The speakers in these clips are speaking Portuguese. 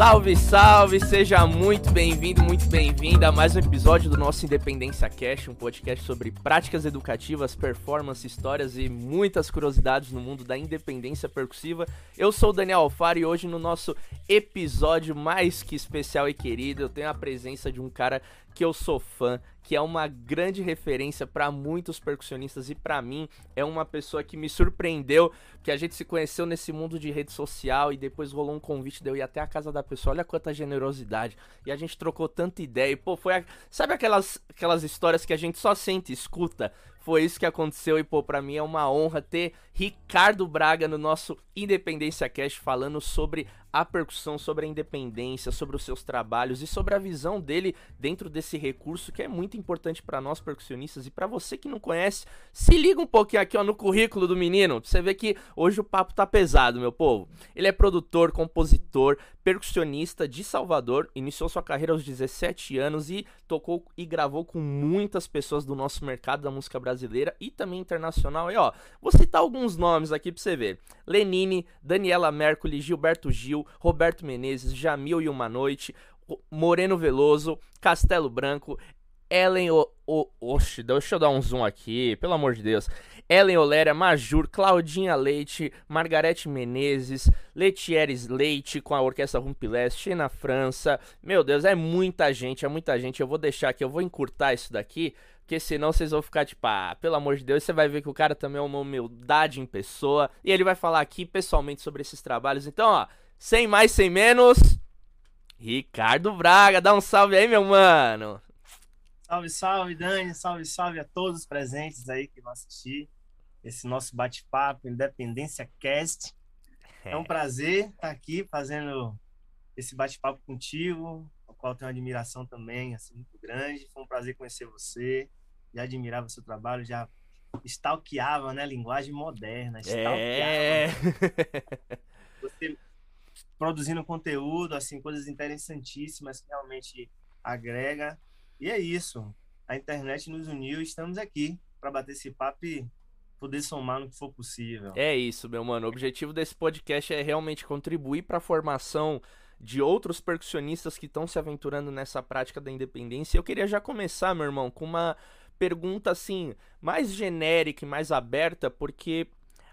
Salve, salve! Seja muito bem-vindo, muito bem-vinda a mais um episódio do nosso Independência Cash, um podcast sobre práticas educativas, performance, histórias e muitas curiosidades no mundo da independência percussiva. Eu sou o Daniel Alfaro e hoje no nosso episódio mais que especial e querido, eu tenho a presença de um cara que eu sou fã, que é uma grande referência para muitos percussionistas e para mim é uma pessoa que me surpreendeu, que a gente se conheceu nesse mundo de rede social e depois rolou um convite de eu ir até a casa da pessoa. Olha quanta generosidade. E a gente trocou tanta ideia. E, pô, foi a... sabe aquelas aquelas histórias que a gente só sente, escuta, foi isso que aconteceu e, pô, pra mim é uma honra ter Ricardo Braga no nosso Independência Cast falando sobre a percussão, sobre a independência, sobre os seus trabalhos e sobre a visão dele dentro desse recurso que é muito importante para nós percussionistas e para você que não conhece, se liga um pouquinho aqui ó, no currículo do menino, pra você ver que hoje o papo tá pesado, meu povo. Ele é produtor, compositor, percussionista de Salvador, iniciou sua carreira aos 17 anos e tocou e gravou com muitas pessoas do nosso mercado da música brasileira e também internacional. E ó, vou citar alguns nomes aqui pra você ver. Lenine, Daniela Mercury, Gilberto Gil, Roberto Menezes, Jamil e Uma Noite, Moreno Veloso, Castelo Branco, Ellen o, o, Oxe, deixa eu dar um zoom aqui, pelo amor de Deus. Ellen Oléria, Majur, Claudinha Leite, Margarete Menezes, Letieres Leite com a Orquestra Rumpileste, Xena França. Meu Deus, é muita gente, é muita gente. Eu vou deixar aqui, eu vou encurtar isso daqui, porque senão vocês vão ficar tipo, ah, pelo amor de Deus, você vai ver que o cara também é uma humildade em pessoa. E ele vai falar aqui pessoalmente sobre esses trabalhos. Então, ó, sem mais, sem menos. Ricardo Braga, dá um salve aí, meu mano. Salve, salve, Dani. Salve, salve a todos os presentes aí que vão assistir esse nosso bate-papo Independência Cast. É. é um prazer estar aqui fazendo esse bate-papo contigo, ao qual tenho uma admiração também assim, muito grande. Foi um prazer conhecer você, já admirava o seu trabalho, já stalkeava, né? Linguagem moderna, stalkeava. É. Produzindo conteúdo, assim, coisas interessantíssimas que realmente agrega. E é isso. A internet nos uniu e estamos aqui para bater esse papo e poder somar no que for possível. É isso, meu mano. O objetivo desse podcast é realmente contribuir para a formação de outros percussionistas que estão se aventurando nessa prática da independência. Eu queria já começar, meu irmão, com uma pergunta assim, mais genérica e mais aberta, porque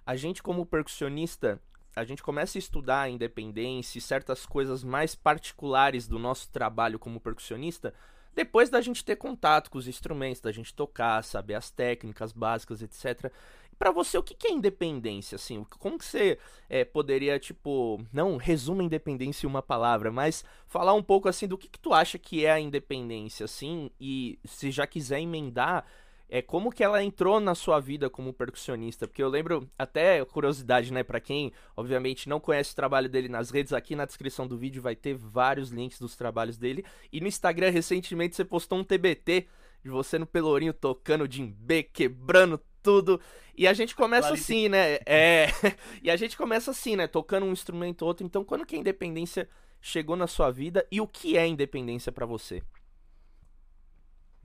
a gente como percussionista, a gente começa a estudar a independência e certas coisas mais particulares do nosso trabalho como percussionista, depois da gente ter contato com os instrumentos, da gente tocar, saber as técnicas básicas, etc. Para você, o que é independência, assim? Como que você é, poderia, tipo, não resuma independência em uma palavra, mas falar um pouco, assim, do que, que tu acha que é a independência, assim, e se já quiser emendar, é como que ela entrou na sua vida como percussionista, porque eu lembro até curiosidade, né, para quem obviamente não conhece o trabalho dele nas redes, aqui na descrição do vídeo vai ter vários links dos trabalhos dele. E no Instagram recentemente você postou um TBT de você no Pelourinho tocando djembe, quebrando tudo. E a gente começa assim, né? É, e a gente começa assim, né, tocando um instrumento ou outro. Então, quando que a independência chegou na sua vida e o que é independência para você?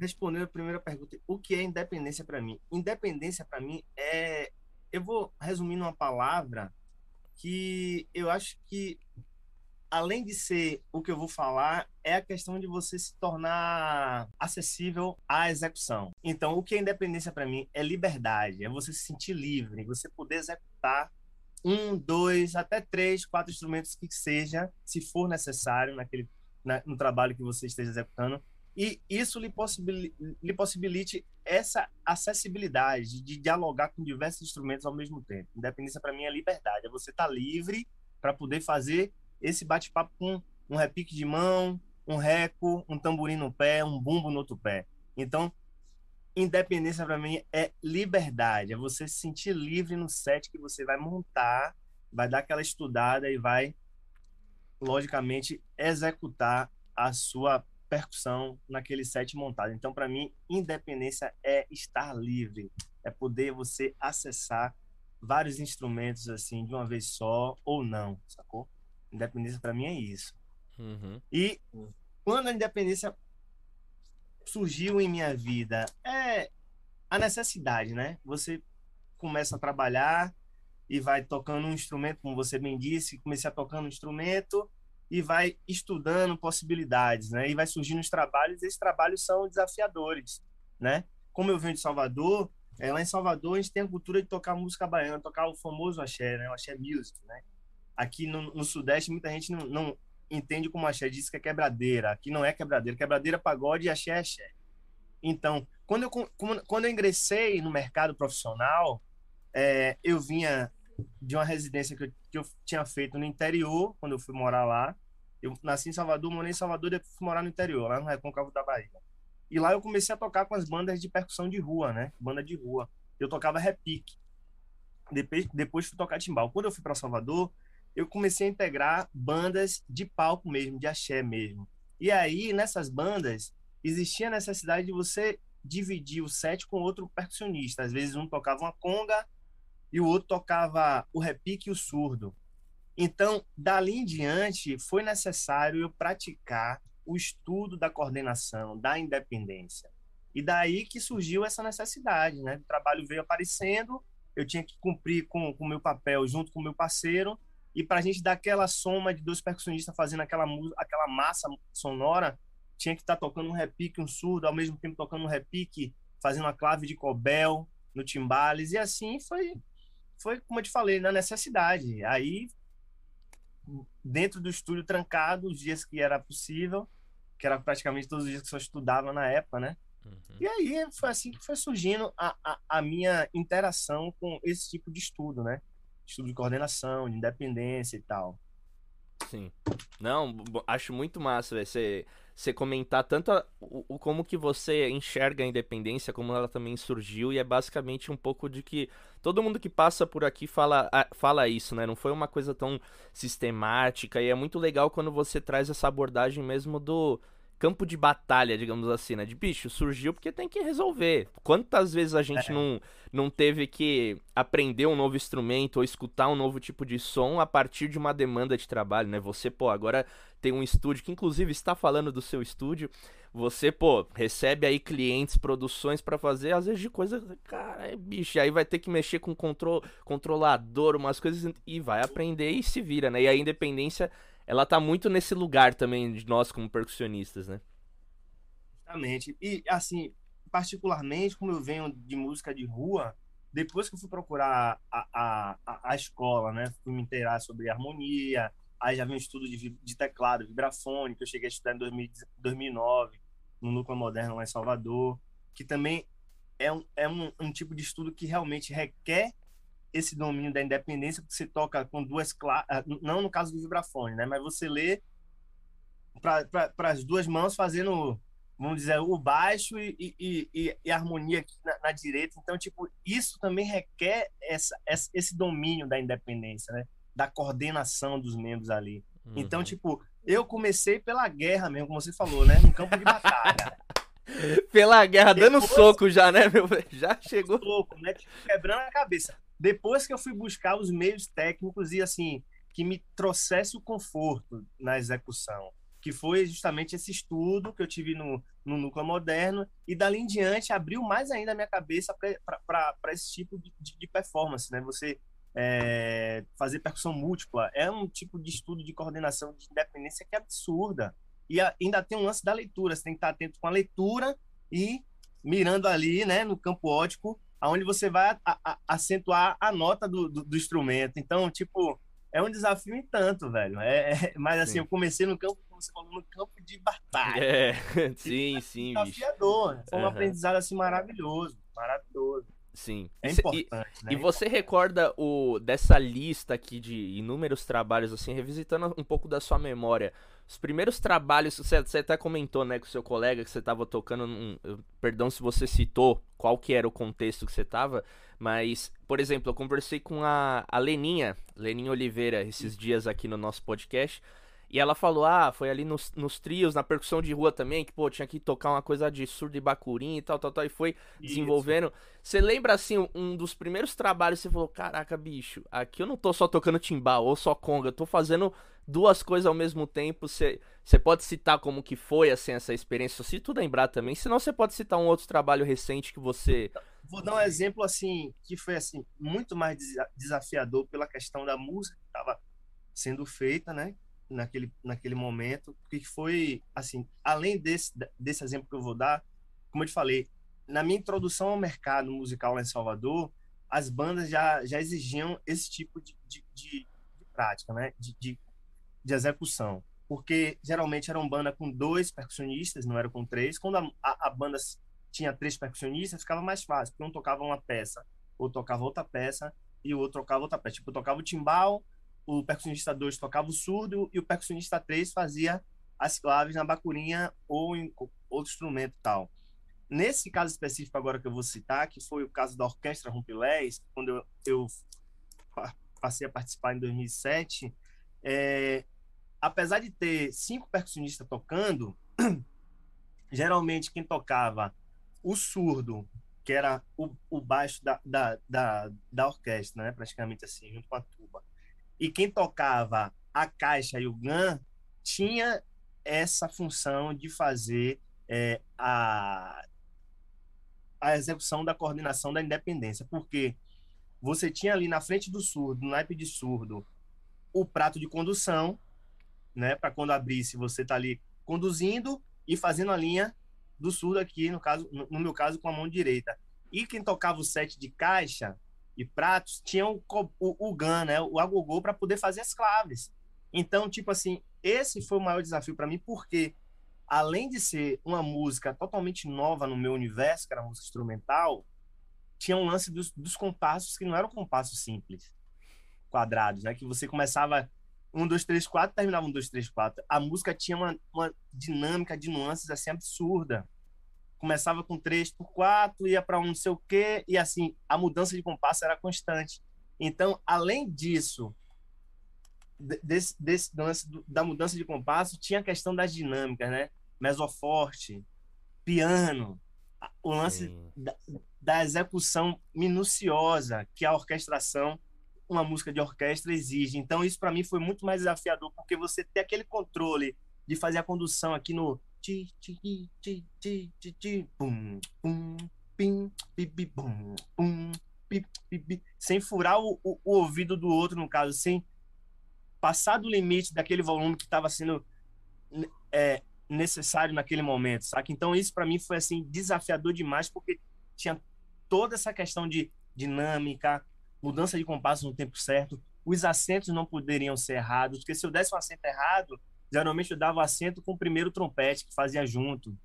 Respondendo a primeira pergunta, o que é independência para mim? Independência para mim é, eu vou resumir numa palavra que eu acho que além de ser o que eu vou falar, é a questão de você se tornar acessível à execução. Então, o que é independência para mim é liberdade, é você se sentir livre, você poder executar um, dois, até três, quatro instrumentos que seja, se for necessário naquele na, no trabalho que você esteja executando, e isso lhe possibilite, lhe possibilite essa acessibilidade de dialogar com diversos instrumentos ao mesmo tempo. Independência para mim é liberdade, é você estar tá livre para poder fazer esse bate-papo com um repique de mão, um reco, um tamborim no pé, um bumbo no outro pé. Então, independência para mim é liberdade, é você se sentir livre no set que você vai montar, vai dar aquela estudada e vai logicamente executar a sua percussão naquele set montado. Então, para mim, independência é estar livre, é poder você acessar vários instrumentos assim de uma vez só ou não, sacou? Independência para mim é isso. Uhum. E quando a independência surgiu em minha vida, é a necessidade, né? Você começa a trabalhar e vai tocando um instrumento, como você bem disse, comecei a tocar um instrumento e vai estudando possibilidades, né? E vai surgindo os trabalhos, e esses trabalhos são desafiadores, né? Como eu venho de Salvador, é, lá em Salvador a gente tem a cultura de tocar música baiana, tocar o famoso axé, né? O axé music, né? Aqui no, no Sudeste muita gente não, não, entende como axé, diz que é quebradeira. Aqui não é quebradeira, quebradeira é pagode e axé é axé. Então, quando eu, quando eu ingressei no mercado profissional, é, eu vinha de uma residência que eu, que eu tinha feito no interior, quando eu fui morar lá, eu nasci em Salvador, morei em Salvador, depois fui morar no interior, lá no Recôncavo da Bahia. E lá eu comecei a tocar com as bandas de percussão de rua, né? Banda de rua. Eu tocava repique. Depois, depois fui tocar timbal. Quando eu fui para Salvador, eu comecei a integrar bandas de palco mesmo, de axé mesmo. E aí, nessas bandas, existia a necessidade de você dividir o set com outro percussionista. Às vezes um tocava uma conga e o outro tocava o repique e o surdo. Então, dali em diante, foi necessário eu praticar o estudo da coordenação, da independência. E daí que surgiu essa necessidade, né? O trabalho veio aparecendo, eu tinha que cumprir com o meu papel junto com o meu parceiro, e para a gente dar aquela soma de dois percussionistas fazendo aquela, aquela massa sonora, tinha que estar tá tocando um repique, um surdo, ao mesmo tempo tocando um repique, fazendo uma clave de cobel no timbales, e assim foi, foi como eu te falei, na necessidade. Aí dentro do estúdio trancado, os dias que era possível, que era praticamente todos os dias que eu estudava na época, né? Uhum. E aí foi assim que foi surgindo a, a, a, minha interação com esse tipo de estudo, né? Estudo de coordenação, de independência e tal. Sim. Não, acho muito massa, Você você comentar tanto a, o, como que você enxerga a independência, como ela também surgiu, e é basicamente um pouco de que todo mundo que passa por aqui fala, fala isso, né? Não foi uma coisa tão sistemática, e é muito legal quando você traz essa abordagem mesmo do campo de batalha, digamos assim, né? De bicho, surgiu porque tem que resolver. Quantas vezes a gente é. não, não teve que aprender um novo instrumento ou escutar um novo tipo de som a partir de uma demanda de trabalho, né? Você, pô, agora tem um estúdio que inclusive está falando do seu estúdio. Você, pô, recebe aí clientes, produções para fazer, às vezes de coisa, cara, é bicho, aí vai ter que mexer com control, controlador, umas coisas e vai aprender e se vira, né? E a independência ela tá muito nesse lugar também de nós como percussionistas, né? Exatamente. E, assim, particularmente, como eu venho de música de rua, depois que eu fui procurar a, a, a, escola, né? Fui me inteirar sobre harmonia, aí já vi um estudo de, de teclado, vibrafone, que eu cheguei a estudar em 2000, 2009, no Núcleo Moderno lá em Salvador, que também é um, é um, um tipo de estudo que realmente requer esse domínio da independência, porque você toca com duas classes, ah, não no caso do vibrafone, né? Mas você lê para as duas mãos fazendo, vamos dizer, o baixo e, e, e, e harmonia aqui na, na, direita. Então, tipo, isso também requer essa, essa, esse domínio da independência, né? Da coordenação dos membros ali. Uhum. Então, tipo, eu comecei pela guerra mesmo, como você falou, né? No campo de batalha. Pela guerra, Depois, dando soco já, né, meu? Já chegou. Soco, né? Tipo, quebrando a cabeça. Depois que eu fui buscar os meios técnicos e assim que me trouxesse o conforto na execução, que foi justamente esse estudo que eu tive no, no núcleo moderno e dali em diante abriu mais ainda a minha cabeça para esse tipo de, de, performance, né? Você é, fazer percussão múltipla é um tipo de estudo de coordenação de independência que é absurda e ainda tem um lance da leitura, você tem que estar atento com a leitura e mirando ali, né, no campo ótico aonde você vai a, a, acentuar a nota do, do, do, instrumento. Então, tipo, é um desafio em tanto, velho. É, é mas assim, sim. eu comecei no campo, como você falou, no campo de batalha. É, sim, sim. Desafiador. Bicho. Foi um uhum. aprendizado assim maravilhoso, maravilhoso. Sim. É importante, e, né? e você recorda o dessa lista aqui de inúmeros trabalhos, assim, revisitando um pouco da sua memória. Os primeiros trabalhos, você, você até comentou, né, com o seu colega que você estava tocando, perdão se você citou qual que era o contexto que você estava, mas, por exemplo, eu conversei com a, a Leninha, Leninha Oliveira, esses dias aqui no nosso podcast, e ela falou, ah, foi ali nos, nos trios, na percussão de rua também, que, pô, tinha que tocar uma coisa de surdo e bacurim e tal, tal, tal, e foi Isso. desenvolvendo. Você lembra, assim, um dos primeiros trabalhos, você falou, caraca, bicho, aqui eu não tô só tocando timbal ou só conga, eu tô fazendo duas coisas ao mesmo tempo. Você pode citar como que foi, assim, essa experiência, se tu lembrar também, senão você pode citar um outro trabalho recente que você... Vou dar um exemplo, assim, que foi, assim, muito mais desafiador pela questão da música que estava sendo feita, né? naquele, naquele momento, que foi, assim, além desse, desse exemplo que eu vou dar, como eu te falei, na minha introdução ao mercado musical lá em Salvador, as bandas já, já exigiam esse tipo de, de, de prática, né? De, de, de, execução. Porque geralmente eram banda com dois percussionistas, não era com três. Quando a, a, a banda tinha três percussionistas, ficava mais fácil, porque um tocava uma peça, ou tocava outra peça, e o outro tocava outra peça. Tipo, tocava o timbal, o percussionista 2 tocava o surdo, e o percussionista 3 fazia as claves na bacurinha ou em outro instrumento tal. Nesse caso específico agora que eu vou citar, que foi o caso da Orquestra Rumpilés, quando eu, eu passei a participar em 2007, é, apesar de ter cinco percussionistas tocando, geralmente quem tocava o surdo, que era o, o baixo da, da, da, da, orquestra, né? praticamente assim, junto com a tuba, e quem tocava a caixa e o GAN, tinha essa função de fazer é, a a execução da coordenação da independência, porque você tinha ali na frente do surdo, no naipe de surdo, o prato de condução, né, para quando abrisse você tá ali conduzindo e fazendo a linha do surdo aqui, no caso, no meu caso com a mão direita. E quem tocava o set de caixa e pratos tinha o, o, o GAN, né, o agogô para poder fazer as claves. Então, tipo assim, esse foi o maior desafio para mim, porque além de ser uma música totalmente nova no meu universo, que era música instrumental, tinha um lance dos, dos compassos que não eram compassos simples, quadrados, né? Que você começava um, dois, três, quatro, terminava um, dois, três, quatro. A música tinha uma, uma dinâmica de nuances assim absurda. Começava com três por quatro, ia para um não sei o quê, e assim, a mudança de compasso era constante. Então, além disso, desse, desse lance da mudança de compasso, tinha a questão das dinâmicas, né? mesoforte, piano, o lance da, da, execução minuciosa que a orquestração, uma música de orquestra exige. Então isso para mim foi muito mais desafiador porque você ter aquele controle de fazer a condução aqui no sem furar o, o, o ouvido do outro no caso, sem passar do limite daquele volume que estava sendo é, necessário naquele momento, saca? Então isso para mim foi assim desafiador demais porque tinha toda essa questão de dinâmica, mudança de compasso no tempo certo, os acentos não poderiam ser errados, porque se eu desse um acento errado, geralmente eu dava acento com o primeiro trompete que fazia junto.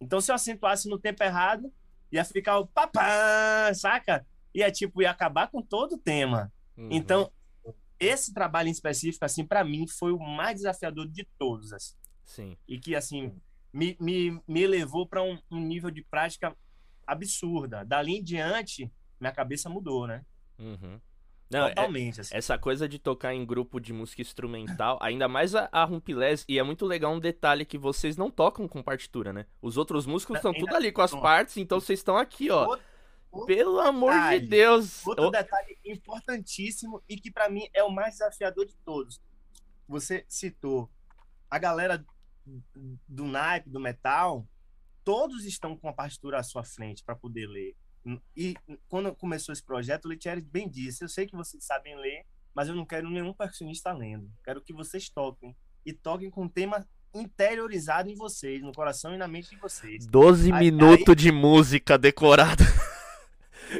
Então se eu acentuasse no tempo errado, ia ficar o papá, saca? Ia tipo ia acabar com todo o tema. Uhum. Então esse trabalho em específico assim para mim foi o mais desafiador de todos assim. Sim. E que, assim, me, me, me levou para um, um, nível de prática absurda. Dali em diante, minha cabeça mudou, né? Uhum. Não, é Totalmente. É, assim. Essa coisa de tocar em grupo de música instrumental, ainda mais a, a Rumpilés, e é muito legal um detalhe que vocês não tocam com partitura, né? Os outros músicos estão tudo ali com as partes, então vocês estão aqui, ó. Outro, outro Pelo amor detalhe, de Deus! Outro detalhe importantíssimo e que para mim é o mais desafiador de todos. Você citou a galera do naipe, do metal, todos estão com a partitura à sua frente para poder ler. E quando começou esse projeto, o Letieri bem disse: Eu sei que vocês sabem ler, mas eu não quero nenhum percussionista lendo. Quero que vocês toquem. E toquem com um tema interiorizado em vocês, no coração e na mente de vocês. 12 minutos aí... de música decorada.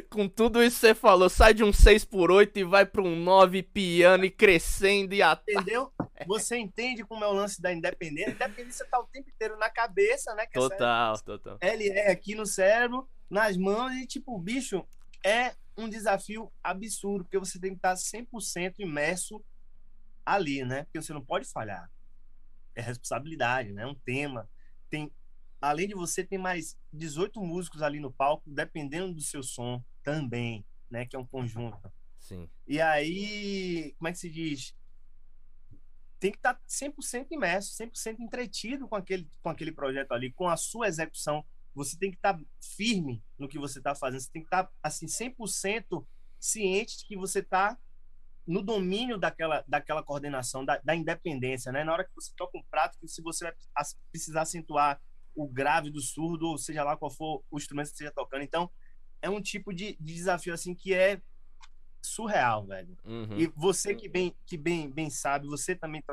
com tudo isso que você falou, sai de um 6 por 8 e vai para um 9 piano e crescendo e até. Entendeu? Você entende como é o lance da independência? A independência tá o tempo inteiro na cabeça, né? Que total, total. Ele é aqui no cérebro, nas mãos e, tipo, bicho, é um desafio absurdo, porque você tem que estar 100% imerso ali, né? Porque você não pode falhar. É responsabilidade, né? É um tema. Tem além de você, tem mais 18 músicos ali no palco, dependendo do seu som também, né? Que é um conjunto. Sim. E aí, como é que se diz? Tem que estar 100% imerso, 100% entretido com aquele, com aquele projeto ali, com a sua execução. Você tem que estar firme no que você está fazendo. Você tem que estar, assim, 100% ciente de que você está no domínio daquela, daquela coordenação, da, da, independência, né? Na hora que você toca um prato, que se você vai precisar acentuar o grave do surdo, ou seja lá qual for o instrumento que esteja tocando. Então, é um tipo de, de desafio assim que é surreal, velho. Uhum. E você que bem que bem bem sabe, você também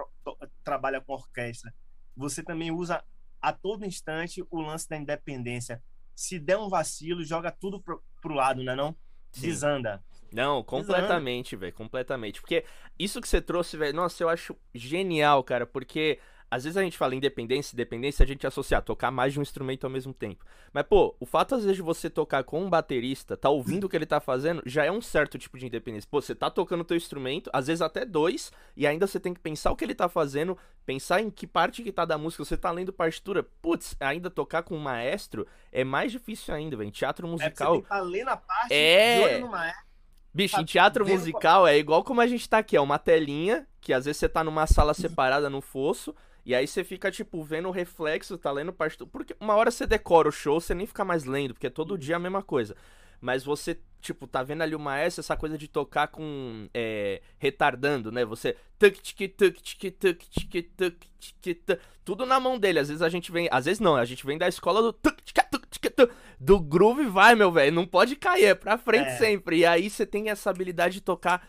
trabalha com orquestra, você também usa a todo instante o lance da independência. Se der um vacilo, joga tudo pro, pro lado, né não? Sim. Desanda. Não, completamente, velho, completamente. Porque isso que você trouxe, velho, nossa, eu acho genial, cara, porque às vezes a gente fala independência, independência, a gente associa a tocar mais de um instrumento ao mesmo tempo. Mas, pô, o fato às vezes de você tocar com um baterista, tá ouvindo o que ele tá fazendo, já é um certo tipo de independência. Pô, você tá tocando o teu instrumento, às vezes até dois, e ainda você tem que pensar o que ele tá fazendo, pensar em que parte que tá da música, você tá lendo partitura. Putz, ainda tocar com um maestro é mais difícil ainda, velho. Teatro musical. É, você tem que tá lendo a parte é... no maestro. Bicho, em teatro musical é igual como a gente tá aqui, é uma telinha, que às vezes você tá numa sala separada no fosso, e aí você fica, tipo, vendo o reflexo, tá lendo partitura. Porque uma hora você decora o show, você nem fica mais lendo, porque é todo dia a mesma coisa. Mas você, tipo, tá vendo ali o maestro, essa coisa de tocar com. É, retardando, né? Você. Tuc, tic, tuc, tic, tuc, tic, tuc, tic, tuc, tudo na mão dele. Às vezes a gente vem. Às vezes não, a gente vem da escola do. Tuc, tic, tuc, tic, tuc, do groove vai, meu velho. Não pode cair, é pra frente é. sempre. E aí você tem essa habilidade de tocar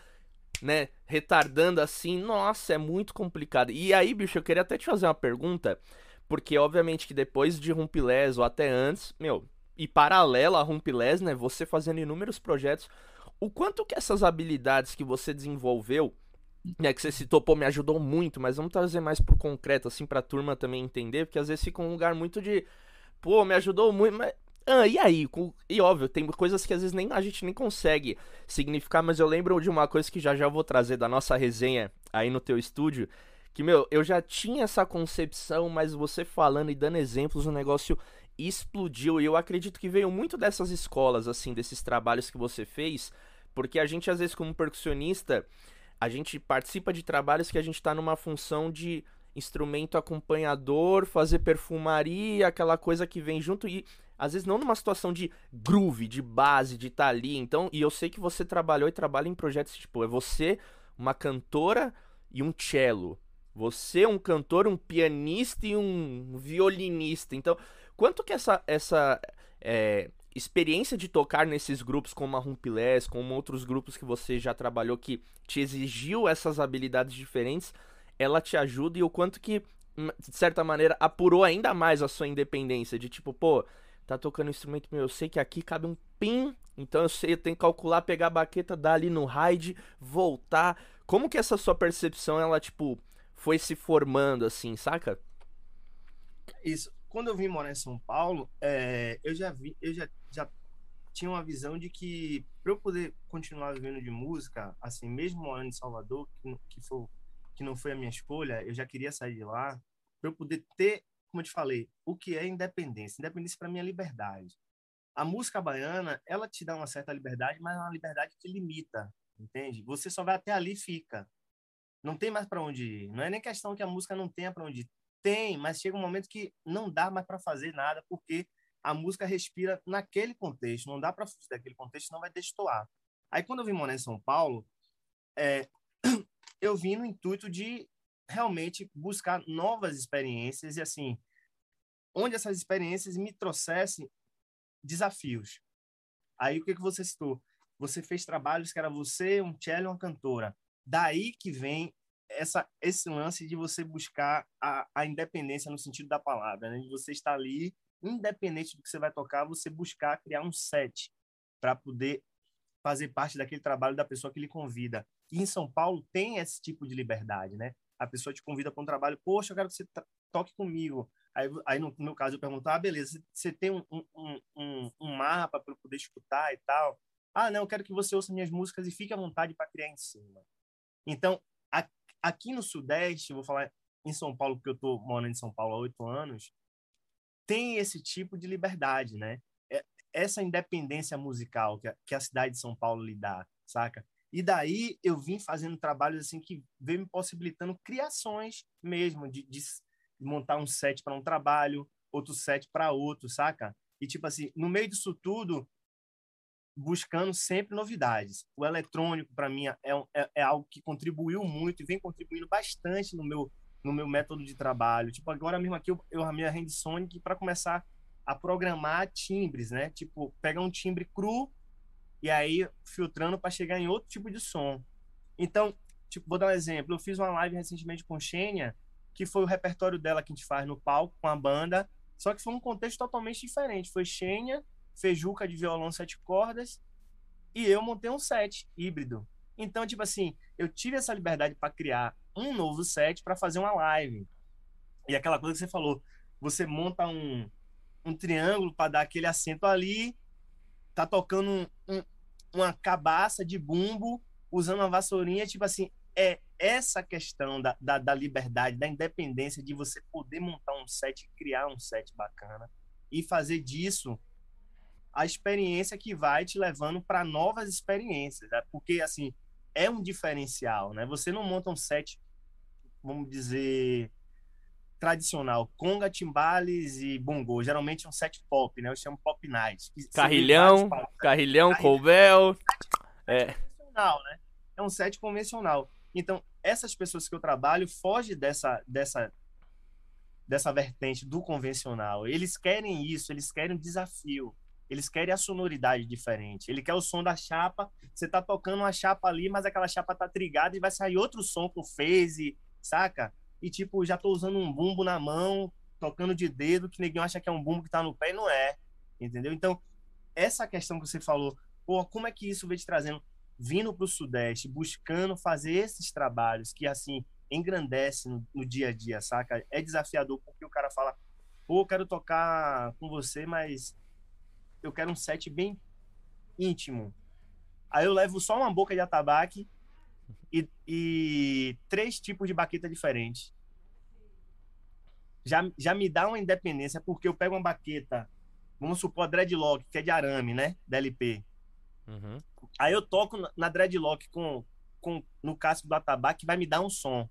né, retardando assim, nossa, é muito complicado. E aí, bicho, eu queria até te fazer uma pergunta, porque obviamente que depois de Rumpilés ou até antes, meu, e paralelo a Rumpilés, né, você fazendo inúmeros projetos, o quanto que essas habilidades que você desenvolveu, né, que você citou, pô, me ajudou muito, mas vamos trazer mais pro concreto, assim, pra turma também entender, porque às vezes fica um lugar muito de, pô, me ajudou muito, mas ah, e aí? E óbvio, tem coisas que às vezes nem a gente nem consegue significar, mas eu lembro de uma coisa que já já vou trazer da nossa resenha aí no teu estúdio, que meu, eu já tinha essa concepção, mas você falando e dando exemplos, o negócio explodiu e eu acredito que veio muito dessas escolas assim, desses trabalhos que você fez, porque a gente às vezes como percussionista, a gente participa de trabalhos que a gente tá numa função de instrumento acompanhador, fazer perfumaria, aquela coisa que vem junto e às vezes não numa situação de groove, de base, de estar tá ali. Então, e eu sei que você trabalhou e trabalha em projetos tipo, é você, uma cantora e um cello. Você, um cantor, um pianista e um violinista. Então, quanto que essa, essa é, experiência de tocar nesses grupos como a Rumpilés, como outros grupos que você já trabalhou que te exigiu essas habilidades diferentes, ela te ajuda e o quanto que, hum, de certa maneira, apurou ainda mais a sua independência, de tipo, pô, tá tocando um instrumento meu, eu sei que aqui cabe um pin, então eu sei, eu tenho que calcular, pegar a baqueta, dar ali no ride, voltar. Como que essa sua percepção, ela, tipo, foi se formando, assim, saca? Isso. Quando eu vim morar em São Paulo, é, eu já vi, eu já, já tinha uma visão de que para eu poder continuar vivendo de música, assim, mesmo morando em Salvador, que, que, foi, que não foi a minha escolha, eu já queria sair de lá, para eu poder ter como eu te falei, o que é independência? Independência para mim é liberdade. A música baiana, ela te dá uma certa liberdade, mas é uma liberdade que limita, entende? Você só vai até ali e fica. Não tem mais para onde ir. Não é nem questão que a música não tenha para onde ir. Tem, mas chega um momento que não dá mais para fazer nada, porque a música respira naquele contexto. Não dá para fugir daquele contexto, não vai destoar. Aí, quando eu vim morar em São Paulo, é, eu vim no intuito de realmente buscar novas experiências e assim, onde essas experiências me trouxessem desafios. Aí o que que você citou? Você fez trabalhos que era você, um cello, uma cantora. Daí que vem essa esse lance de você buscar a, a independência no sentido da palavra, né? De você estar ali, independente do que você vai tocar, você buscar criar um set para poder fazer parte daquele trabalho da pessoa que lhe convida. E em São Paulo tem esse tipo de liberdade, né? a pessoa te convida para um trabalho, poxa, eu quero que você toque comigo. Aí, aí no, meu caso, eu pergunto, ah, beleza, você tem um, um, um, um mapa para eu poder escutar e tal? Ah, não, eu quero que você ouça minhas músicas e fique à vontade para criar em cima. Então, a, aqui no Sudeste, vou falar em São Paulo, porque eu estou morando em São Paulo há oito anos, tem esse tipo de liberdade, né? É, essa independência musical que a, que a cidade de São Paulo lhe dá, saca? E daí eu vim fazendo trabalhos assim que veio me possibilitando criações mesmo, de, de montar um set para um trabalho, outro set para outro, saca? E tipo assim, no meio disso tudo, buscando sempre novidades. O eletrônico, para mim, é, é, é, algo que contribuiu muito e vem contribuindo bastante no meu, no meu método de trabalho. Tipo, agora mesmo aqui eu, eu armei a Handsonic para começar a programar timbres, né? Tipo, pegar um timbre cru e aí filtrando para chegar em outro tipo de som. Então, tipo, vou dar um exemplo. Eu fiz uma live recentemente com Xênia que foi o repertório dela que a gente faz no palco com a banda, só que foi um contexto totalmente diferente. Foi Xenia, Fejuca de violão sete cordas e eu montei um set híbrido. Então, tipo assim, eu tive essa liberdade para criar um novo set para fazer uma live. E aquela coisa que você falou, você monta um, um triângulo para dar aquele acento ali, tá tocando um, um, uma cabaça de bumbo, usando uma vassourinha, tipo assim, é essa questão da, da, da, liberdade, da independência de você poder montar um set, criar um set bacana e fazer disso a experiência que vai te levando para novas experiências, né? porque assim é um diferencial, né? Você não monta um set, vamos dizer tradicional, conga, timbales e bongo, geralmente é um set pop, né? Eu chamo pop night. Carrilhão, carrilhão, colbel, é convencional, né? É um set convencional. Então, essas pessoas que eu trabalho fogem dessa, dessa, dessa vertente do convencional. Eles querem isso, eles querem um desafio. Eles querem a sonoridade diferente. Ele quer o som da chapa. Você tá tocando uma chapa ali, mas aquela chapa tá trigada e vai sair outro som com phase, saca? E tipo, já tô usando um bumbo na mão, tocando de dedo, que ninguém acha que é um bumbo que tá no pé e não é. Entendeu? Então, essa questão que você falou, pô, como é que isso vem te trazendo? Vindo pro Sudeste, buscando fazer esses trabalhos que, assim, engrandece no, no dia a dia, saca? É desafiador porque o cara fala, pô, quero tocar com você, mas eu quero um set bem íntimo. Aí eu levo só uma boca de atabaque e, e três tipos de baqueta diferentes. Já, já me dá uma independência, porque eu pego uma baqueta, vamos supor dreadlock, que é de arame, né? DLP. Uhum. Aí eu toco na dreadlock com, com, no casco do atabaque, que vai me dar um som.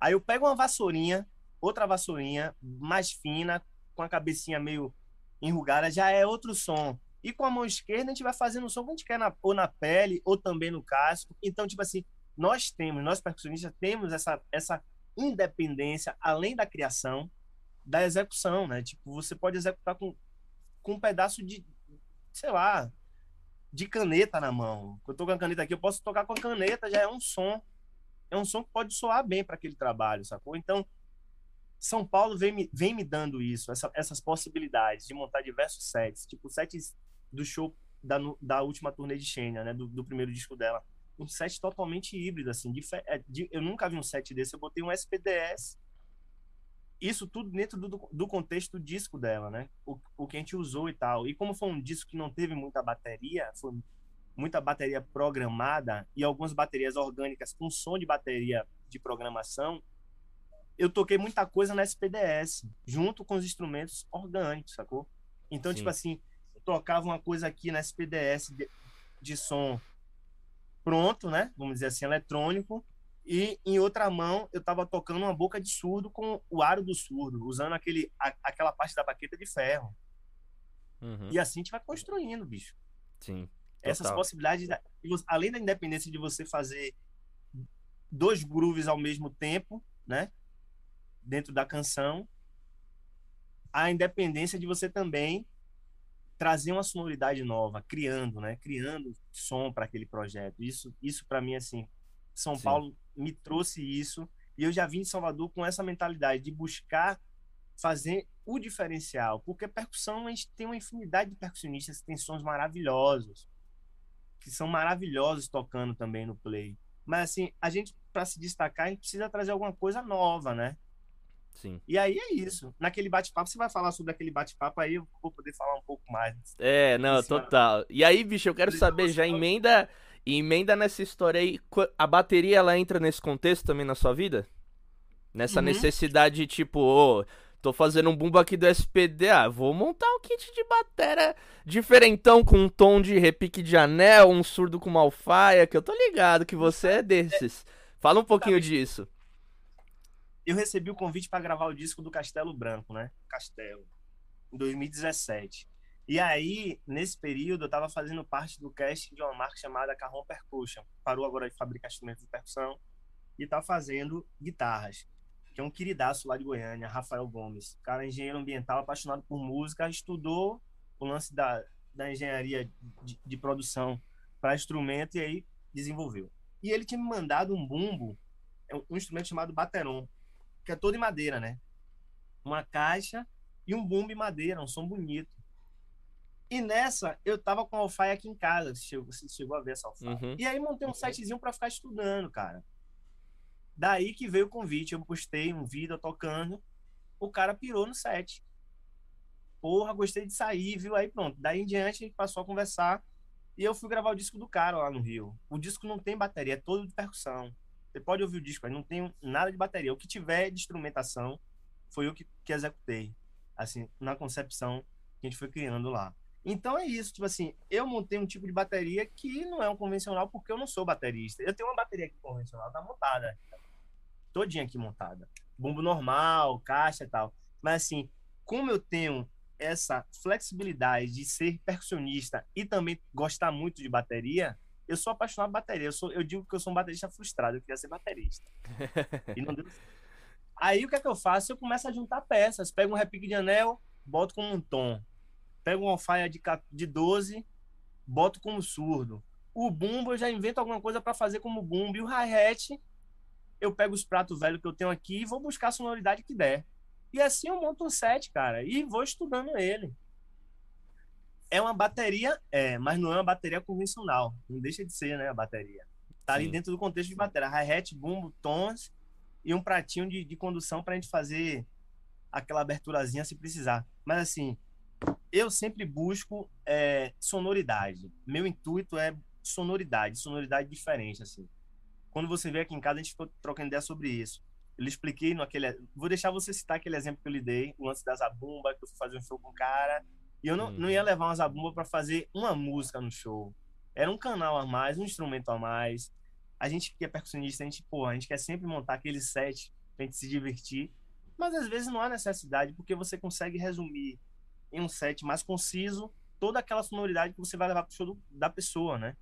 Aí eu pego uma vassourinha, outra vassourinha mais fina, com a cabecinha meio enrugada, já é outro som. E com a mão esquerda, a gente vai fazendo o som que a gente quer, na, ou na pele, ou também no casco. Então, tipo assim, nós temos, nós percussionistas, temos essa, essa independência, além da criação, da execução, né? Tipo, você pode executar com, com um pedaço de, sei lá, de caneta na mão. Eu tô com a caneta aqui, eu posso tocar com a caneta, já é um som. É um som que pode soar bem para aquele trabalho, sacou? Então, são Paulo vem me, vem me dando isso, essa, essas possibilidades de montar diversos sets, tipo sets do show da, da última turnê de Xenia, né, do, do, primeiro disco dela. Um set totalmente híbrido, assim, de, é, eu nunca vi um set desse, eu botei um SPDS, isso tudo dentro do, do contexto do disco dela, né, o, o que a gente usou e tal. E como foi um disco que não teve muita bateria, foi muita bateria programada e algumas baterias orgânicas com som de bateria de programação, eu toquei muita coisa na SPDS, junto com os instrumentos orgânicos, sacou? Então, Sim. tipo assim, eu tocava uma coisa aqui na SPDS de, de som pronto, né? Vamos dizer assim, eletrônico. E em outra mão, eu tava tocando uma boca de surdo com o aro do surdo, usando aquele, a, aquela parte da baqueta de ferro. Uhum. E assim a gente vai construindo, bicho. Sim. Total. Essas possibilidades, além da independência de você fazer dois grooves ao mesmo tempo, né? dentro da canção, a independência de você também trazer uma sonoridade nova, criando, né? Criando som para aquele projeto. Isso, isso para mim assim, São Sim. Paulo me trouxe isso e eu já vim de Salvador com essa mentalidade de buscar fazer o diferencial, porque percussão a gente tem uma infinidade de percussionistas que têm sons maravilhosos, que são maravilhosos tocando também no play. Mas assim, a gente para se destacar, a gente precisa trazer alguma coisa nova, né? Sim. E aí é isso. Naquele bate-papo, você vai falar sobre aquele bate-papo aí, eu vou poder falar um pouco mais. É, não, total. E aí, bicho, eu quero saber, já emenda, emenda nessa história aí, a bateria ela entra nesse contexto também na sua vida? Nessa uhum. necessidade, tipo, ô, oh, tô fazendo um bumbo aqui do SPD, ah, vou montar um kit de bateria diferentão com um tom de repique de anel, um surdo com malfaia, que eu tô ligado que você é desses. Fala um pouquinho disso eu recebi o convite para gravar o disco do Castelo Branco, né? Castelo, em 2017. E aí, nesse período, eu estava fazendo parte do casting de uma marca chamada Carron Percussion. Parou agora de fabricar instrumentos de percussão e está fazendo guitarras. Que é um queridaço lá de Goiânia, Rafael Gomes. Cara, engenheiro ambiental, apaixonado por música, estudou o lance da, da engenharia de, de produção para instrumento e aí desenvolveu. E ele tinha me mandado um bumbo, é um instrumento chamado bateron que é todo em madeira, né? Uma caixa e um bumbo em madeira, um som bonito. E nessa, eu tava com a alfaia aqui em casa, você chegou, você chegou a ver essa alfaia. Uhum. E aí montei um sitezinho para ficar estudando, cara. Daí que veio o convite, eu postei um vídeo tocando, o cara pirou no set. Porra, gostei de sair, viu? Aí pronto. Daí em diante a gente passou a conversar e eu fui gravar o disco do cara lá no Rio. O disco não tem bateria, é todo de percussão. Você pode ouvir o disco, aí não tem nada de bateria. O que tiver de instrumentação foi eu que, que executei, assim, na concepção que a gente foi criando lá. Então é isso, tipo assim, eu montei um tipo de bateria que não é um convencional porque eu não sou baterista. Eu tenho uma bateria aqui convencional, tá montada. Todinha aqui montada. Bumbo normal, caixa e tal. Mas assim, como eu tenho essa flexibilidade de ser percussionista e também gostar muito de bateria, eu sou apaixonado por bateria. Eu, sou, eu digo que eu sou um baterista frustrado, eu queria ser baterista. e não deu Aí o que é que eu faço? Eu começo a juntar peças. Pego um repique de anel, boto como um tom. Pego uma alfaia de, de 12, boto como surdo. O bumbo eu já invento alguma coisa para fazer como bumbo. E o hi-hat, eu pego os pratos velhos que eu tenho aqui e vou buscar a sonoridade que der. E assim eu monto um set, cara, e vou estudando ele. É uma bateria, é, mas não é uma bateria convencional. Não deixa de ser, né, a bateria. Tá Sim. ali dentro do contexto de bateria. Hi-hat, bumbo, tons e um pratinho de, de condução pra gente fazer aquela aberturazinha se precisar. Mas assim, eu sempre busco é, sonoridade. Meu intuito é sonoridade, sonoridade diferente, assim. Quando você vem aqui em casa, a gente ficou trocando ideia sobre isso. Eu expliquei naquele. Vou deixar você citar aquele exemplo que eu lhe dei, o lance da Zabumba, que eu fui fazer um show com o cara. E eu não, hum. não ia levar uma Zabumba para fazer uma música no show. Era um canal a mais, um instrumento a mais. A gente que é percussionista, a gente, pô, a gente quer sempre montar aquele set pra gente se divertir. Mas às vezes não há necessidade, porque você consegue resumir em um set mais conciso toda aquela sonoridade que você vai levar pro show do, da pessoa, né?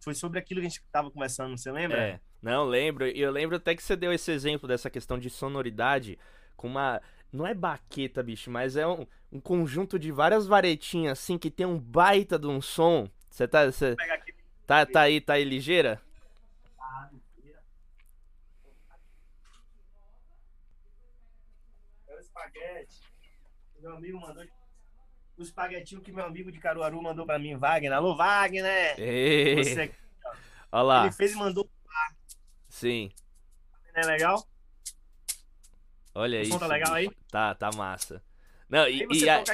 Foi sobre aquilo que a gente estava conversando, você lembra? É, não, lembro. E eu lembro até que você deu esse exemplo dessa questão de sonoridade com uma. Não é baqueta, bicho, mas é um, um conjunto de várias varetinhas, assim, que tem um baita de um som. Você tá. Você... Tá, tá aí, tá aí ligeira? É o espaguete. Meu amigo mandou o espaguetinho que meu amigo de Caruaru mandou pra mim, Wagner. Alô, Wagner! Ei. Você... Olha lá. Ele fez e mandou. Sim. Não é legal? Olha o. Som tá legal aí? Tá, tá massa. Não, e, e, a...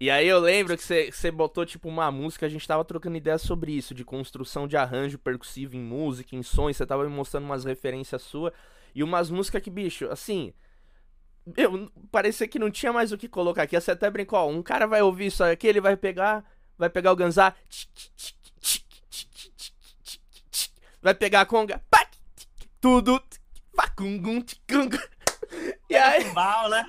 e, aí eu lembro que você, você botou tipo uma música, a gente tava trocando ideias sobre isso, de construção de arranjo percussivo em música, em sons, você tava me mostrando umas referências suas. E umas músicas que, bicho, assim, eu, parecia que não tinha mais o que colocar aqui. Você até brincou, ó, um cara vai ouvir isso aqui, ele vai pegar, vai pegar o ganzá, vai pegar a conga, tudo, e aí... né?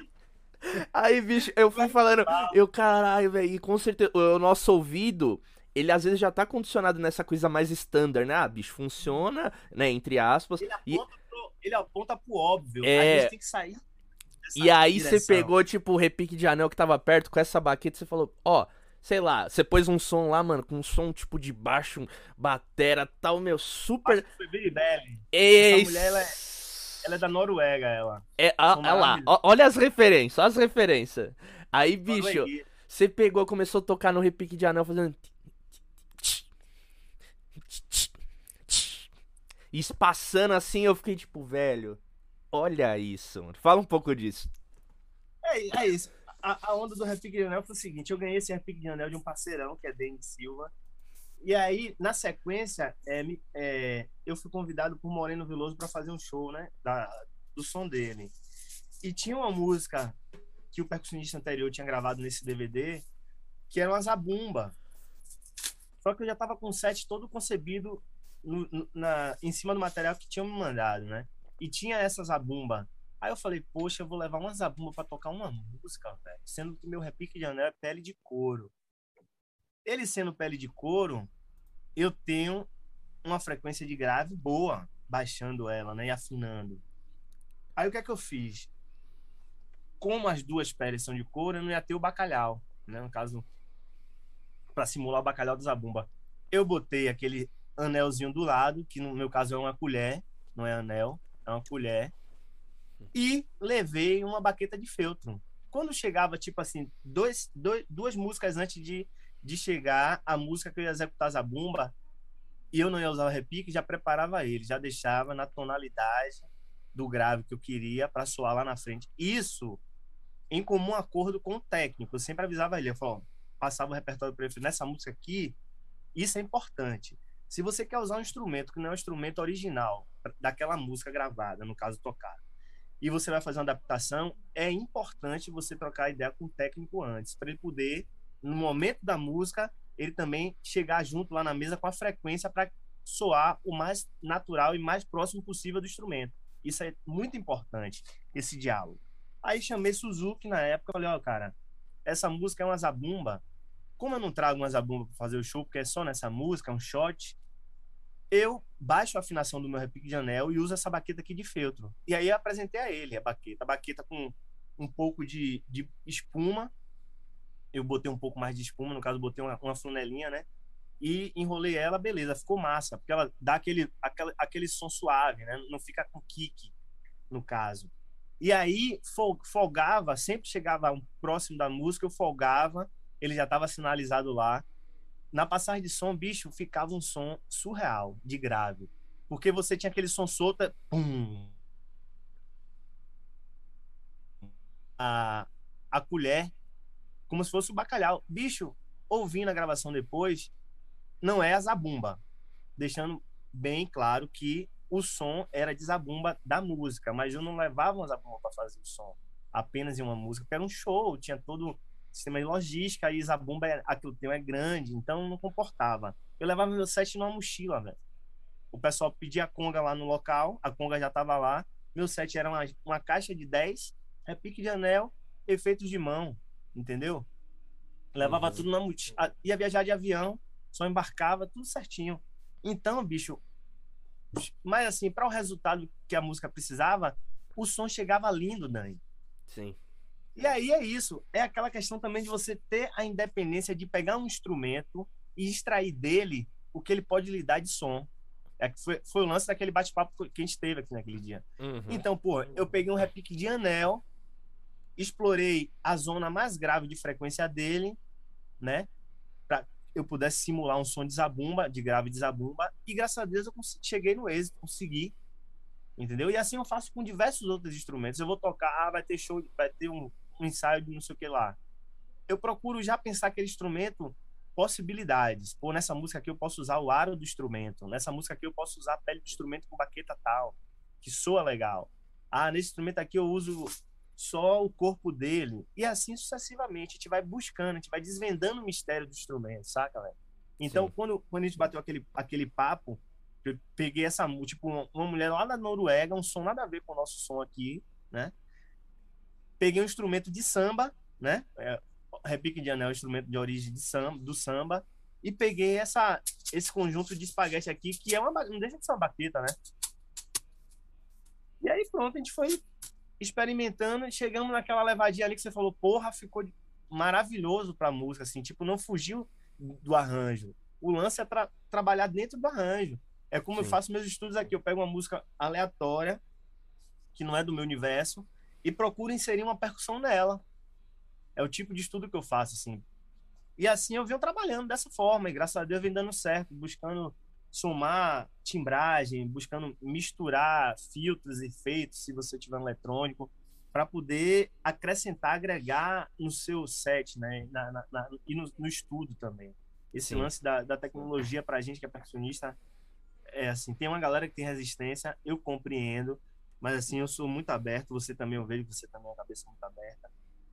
Aí, bicho, eu fui falando, eu, caralho, velho, e com certeza, o nosso ouvido, ele às vezes já tá condicionado nessa coisa mais standard, né? Ah, bicho, funciona, né, entre aspas. Ele aponta, e... pro, ele aponta pro óbvio, é... a gente tem que sair e aí você pegou, tipo, o repique de anel que tava perto com essa baqueta e você falou, ó, sei lá, você pôs um som lá, mano, com um som tipo de baixo, batera, tal, meu, super. Foi Billy Belly. Essa mulher, ela é, ela é da Noruega, ela. É, a, a lá, olha as referências, olha as referências. Aí, bicho, você pegou, começou a tocar no repique de anel fazendo. Espaçando assim, eu fiquei tipo, velho. Olha isso. Fala um pouco disso. É, é isso. A, a, onda do repique de anel foi o seguinte: eu ganhei esse repique de anel de um parceirão, que é Denis Silva. E aí, na sequência, é, é, eu fui convidado por Moreno Veloso para fazer um show, né? Da, do som dele. E tinha uma música que o percussionista anterior tinha gravado nesse DVD, que era uma zabumba. Só que eu já tava com o set todo concebido no, na, em cima do material que tinham me mandado, né? E tinha essa zabumba. Aí eu falei, poxa, eu vou levar uma zabumba para tocar uma música, velho. Sendo que meu repique de anel é pele de couro. Ele sendo pele de couro, eu tenho uma frequência de grave boa, baixando ela, né? E afinando. Aí o que é que eu fiz? Como as duas peles são de couro, eu não ia ter o bacalhau, né? No caso, para simular o bacalhau da zabumba. Eu botei aquele anelzinho do lado, que no meu caso é uma colher, não é anel uma colher. e levei uma baqueta de feltro. Quando chegava, tipo assim, dois, dois, duas músicas antes de, de chegar a música que eu ia executar zabumba, e eu não ia usar o repique, já preparava ele, já deixava na tonalidade do grave que eu queria para soar lá na frente. Isso em comum acordo com o técnico. Eu sempre avisava ele, eu falava, passava o repertório para ele, nessa música aqui, isso é importante. Se você quer usar um instrumento que não é um instrumento original daquela música gravada, no caso tocada, e você vai fazer uma adaptação, é importante você trocar ideia com o técnico antes, para ele poder, no momento da música, ele também chegar junto lá na mesa com a frequência para soar o mais natural e mais próximo possível do instrumento. Isso é muito importante, esse diálogo. Aí chamei Suzuki na época, falei, ó, cara, essa música é uma zabumba. Como eu não trago uma zabumba para fazer o show, porque é só nessa música, é um shot, eu baixo a afinação do meu repique de anel e uso essa baqueta aqui de feltro. E aí apresentei a ele a baqueta. A baqueta com um pouco de, de espuma. Eu botei um pouco mais de espuma, no caso, botei uma, uma flanelinha, né? E enrolei ela, beleza, ficou massa, porque ela dá aquele, aquele, aquele som suave, né? Não fica com kick, no caso. E aí folgava, sempre chegava próximo da música, eu folgava, ele já estava sinalizado lá na passagem de som, bicho, ficava um som surreal, de grave. Porque você tinha aquele som solto, pum. A, a colher, como se fosse o bacalhau. Bicho, ouvindo a gravação depois, não é a zabumba. Deixando bem claro que o som era de zabumba da música, mas eu não levava uma zabumba para fazer o som apenas em uma música, porque era um show, tinha todo sistema de logística, aí Zabumba, é, aquilo tem é grande, então não comportava. Eu levava meu set numa mochila, velho. O pessoal pedia a conga lá no local, a conga já tava lá. Meu set era uma, uma caixa de 10, repique de anel, efeitos de mão, entendeu? Levava uhum. tudo na mochila. Ia viajar de avião, só embarcava, tudo certinho. Então, bicho, mas assim, para o resultado que a música precisava, o som chegava lindo, Dani. Sim. E aí é isso. É aquela questão também de você ter a independência de pegar um instrumento e extrair dele o que ele pode lhe dar de som. É que foi, foi o lance daquele bate-papo que a gente teve aqui naquele dia. Uhum. Então, pô, eu peguei um repique de anel, explorei a zona mais grave de frequência dele, né? Pra eu pudesse simular um som de zabumba, de grave de zabumba, e graças a Deus eu cheguei no êxito, consegui entendeu? E assim eu faço com diversos outros instrumentos. Eu vou tocar, ah, vai ter show, vai ter um, um ensaio de não sei o que lá. Eu procuro já pensar aquele instrumento possibilidades. Pô, nessa música aqui eu posso usar o aro do instrumento. Nessa música aqui eu posso usar a pele do instrumento com baqueta tal, que soa legal. Ah, nesse instrumento aqui eu uso só o corpo dele. E assim sucessivamente. A gente vai buscando, a gente vai desvendando o mistério do instrumento, saca, velho? Então, quando, quando a gente bateu aquele, aquele papo, eu peguei essa, tipo, uma mulher lá da Noruega, um som nada a ver com o nosso som aqui, né? Peguei um instrumento de samba, né? É, repique de anel, instrumento de origem de samba, do samba, e peguei essa, esse conjunto de espaguete aqui, que é uma, não deixa de ser uma baqueta, né? E aí pronto, a gente foi experimentando e chegamos naquela levadinha ali que você falou, porra, ficou maravilhoso pra música, assim, tipo, não fugiu do arranjo. O lance é tra trabalhar dentro do arranjo. É como Sim. eu faço meus estudos aqui, eu pego uma música aleatória, que não é do meu universo, e procuro inserir uma percussão nela. É o tipo de estudo que eu faço, assim. E assim eu venho trabalhando dessa forma, e graças a Deus vem dando certo, buscando somar timbragem, buscando misturar filtros e efeitos, se você tiver um eletrônico, para poder acrescentar, agregar no seu set, né? Na, na, na, e no, no, estudo também. Esse Sim. lance da, da tecnologia para a gente que é percussionista, é assim, tem uma galera que tem resistência, eu compreendo, mas assim, eu sou muito aberto, você também, eu vejo que você também é uma cabeça muito aberta.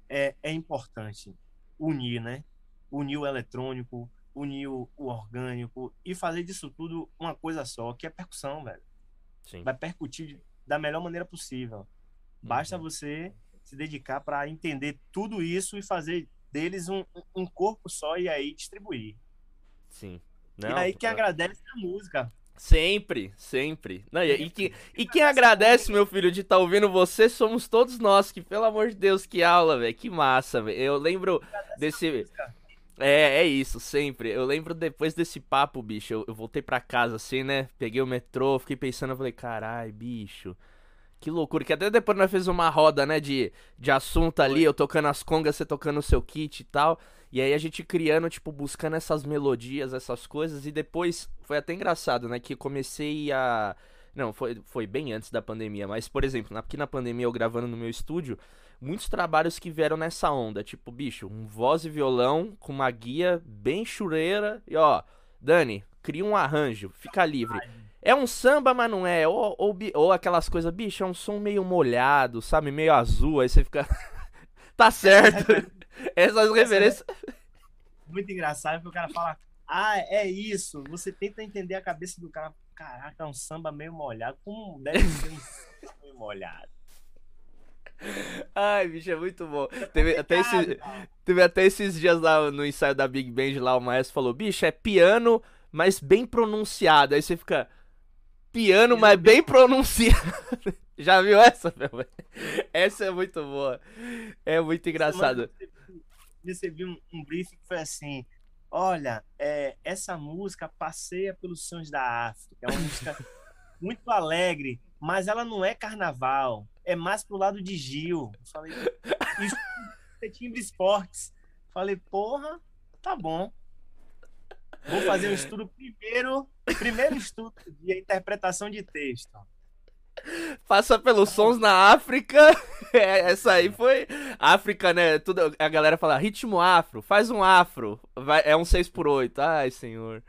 É, é importante unir, né? Unir o eletrônico, unir o, o orgânico e fazer disso tudo uma coisa só, que é percussão, velho. Sim. Vai percutir da melhor maneira possível. Basta uhum. você se dedicar para entender tudo isso e fazer deles um, um corpo só e aí distribuir. Sim. Não, e aí agradece é a música. Sempre, sempre. Não, e, e, que, e quem agradece, meu filho, de estar tá ouvindo você, somos todos nós. Que, pelo amor de Deus, que aula, velho. Que massa, velho. Eu lembro desse. É, é isso, sempre. Eu lembro depois desse papo, bicho. Eu, eu voltei pra casa assim, né? Peguei o metrô, fiquei pensando, eu falei, carai, bicho. Que loucura, que até depois nós fez uma roda, né, de, de assunto ali, eu tocando as congas, você tocando o seu kit e tal. E aí a gente criando, tipo, buscando essas melodias, essas coisas. E depois foi até engraçado, né, que comecei a. Não, foi, foi bem antes da pandemia, mas, por exemplo, aqui na pandemia eu gravando no meu estúdio, muitos trabalhos que vieram nessa onda. Tipo, bicho, um voz e violão com uma guia bem chureira. E ó, Dani, cria um arranjo, fica livre. É um samba, mas não é. Ou, ou, ou aquelas coisas, bicho, é um som meio molhado, sabe? Meio azul. Aí você fica. tá certo. Essas referências. Muito engraçado porque o cara fala. Ah, é isso. Você tenta entender a cabeça do cara. Caraca, é um samba meio molhado. Como deve ser um samba meio molhado? Ai, bicho, é muito bom. Teve até, esse, teve até esses dias lá no ensaio da Big Band lá, o maestro falou, bicho, é piano, mas bem pronunciado. Aí você fica, piano, mas bem pronunciado. Já viu essa, meu? Essa é muito boa. É muito engraçado. Recebi um, um briefing que foi assim, olha, é, essa música passeia pelos sons da África. É uma música muito alegre, mas ela não é carnaval é mais pro lado de Gil. falei, isso é timbre esportes. Falei, porra, tá bom. Vou fazer um estudo primeiro, primeiro estudo de interpretação de texto. Passa pelos sons na África. É, essa aí foi África, né? Tudo, a galera fala ritmo afro, faz um afro. Vai, é um 6 por 8 Ai, senhor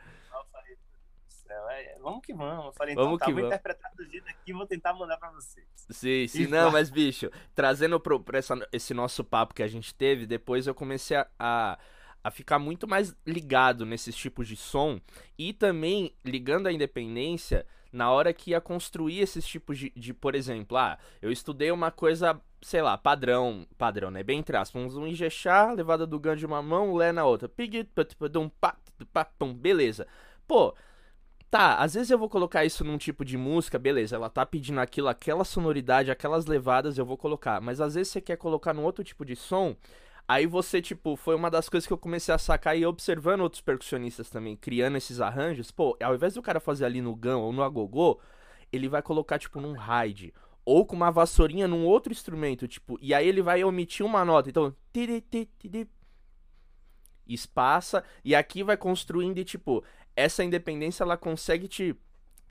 vamos que vamos. Eu falei, então vamos tá, que vou vamos. interpretar do jeito aqui e vou tentar mandar pra vocês. Sim, sim, e não, mas bicho, trazendo pro, pra essa, esse nosso papo que a gente teve, depois eu comecei a, a, a ficar muito mais ligado nesses tipos de som e também ligando a independência na hora que ia construir esses tipos de, de, por exemplo, ah, eu estudei uma coisa, sei lá, padrão, padrão, né, bem aspas, um Ijexá, levada do ganho de uma mão, Lé na outra, beleza. Pô, Tá, às vezes eu vou colocar isso num tipo de música, beleza, ela tá pedindo aquilo, aquela sonoridade, aquelas levadas, eu vou colocar. Mas às vezes você quer colocar num outro tipo de som, aí você, tipo, foi uma das coisas que eu comecei a sacar e observando outros percussionistas também, criando esses arranjos. Pô, ao invés do cara fazer ali no gun ou no agogô, ele vai colocar, tipo, num ride. Ou com uma vassourinha num outro instrumento, tipo, e aí ele vai omitir uma nota. Então, espaça, e aqui vai construindo e, tipo, essa independência ela consegue te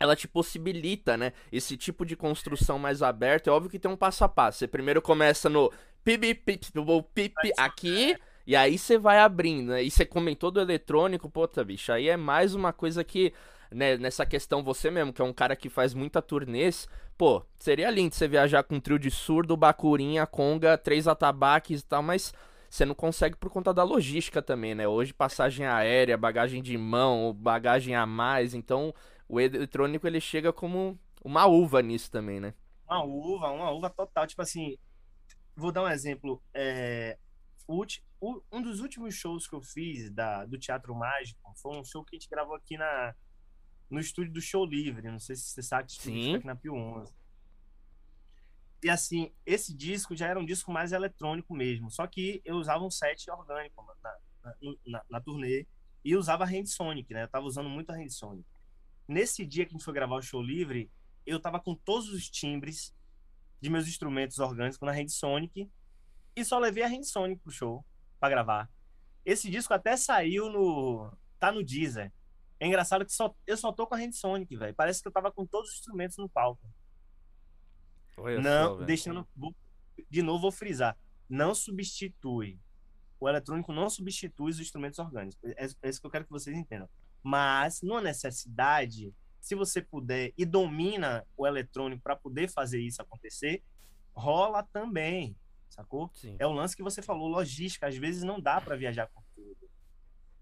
ela te possibilita, né, esse tipo de construção mais aberta. É óbvio que tem um passo a passo. Você primeiro começa no pip pip pip aqui e aí você vai abrindo, né? E você comentou do eletrônico, puta, bicho, aí é mais uma coisa que né, nessa questão você mesmo, que é um cara que faz muita turnês, pô, seria lindo você viajar com um trio de surdo, bacurinha, conga, três atabaques e tal, mas você não consegue por conta da logística também, né? Hoje passagem aérea, bagagem de mão, bagagem a mais, então o eletrônico ele chega como uma uva nisso também, né? Uma uva, uma uva total. Tipo assim, vou dar um exemplo. É, um dos últimos shows que eu fiz da, do Teatro Mágico foi um show que a gente gravou aqui na, no estúdio do Show Livre. Não sei se você sabe que Sim. aqui na Pio 11. E assim, esse disco já era um disco mais eletrônico mesmo. Só que eu usava um set orgânico na, na, na, na turnê e usava a Hand Sonic, né? Eu tava usando muito a Hand Sonic. Nesse dia que a gente foi gravar o show livre, eu tava com todos os timbres de meus instrumentos orgânicos na Hand Sonic e só levei a Hand Sonic pro show para gravar. Esse disco até saiu no. tá no Deezer. É engraçado que só, eu só tô com a Hand Sonic, velho. Parece que eu tava com todos os instrumentos no palco. Olha não, só, deixando. De novo, vou frisar. Não substitui. O eletrônico não substitui os instrumentos orgânicos. É, é isso que eu quero que vocês entendam. Mas, numa necessidade, se você puder e domina o eletrônico para poder fazer isso acontecer, rola também, sacou? Sim. É o lance que você falou, logística. Às vezes não dá para viajar com tudo.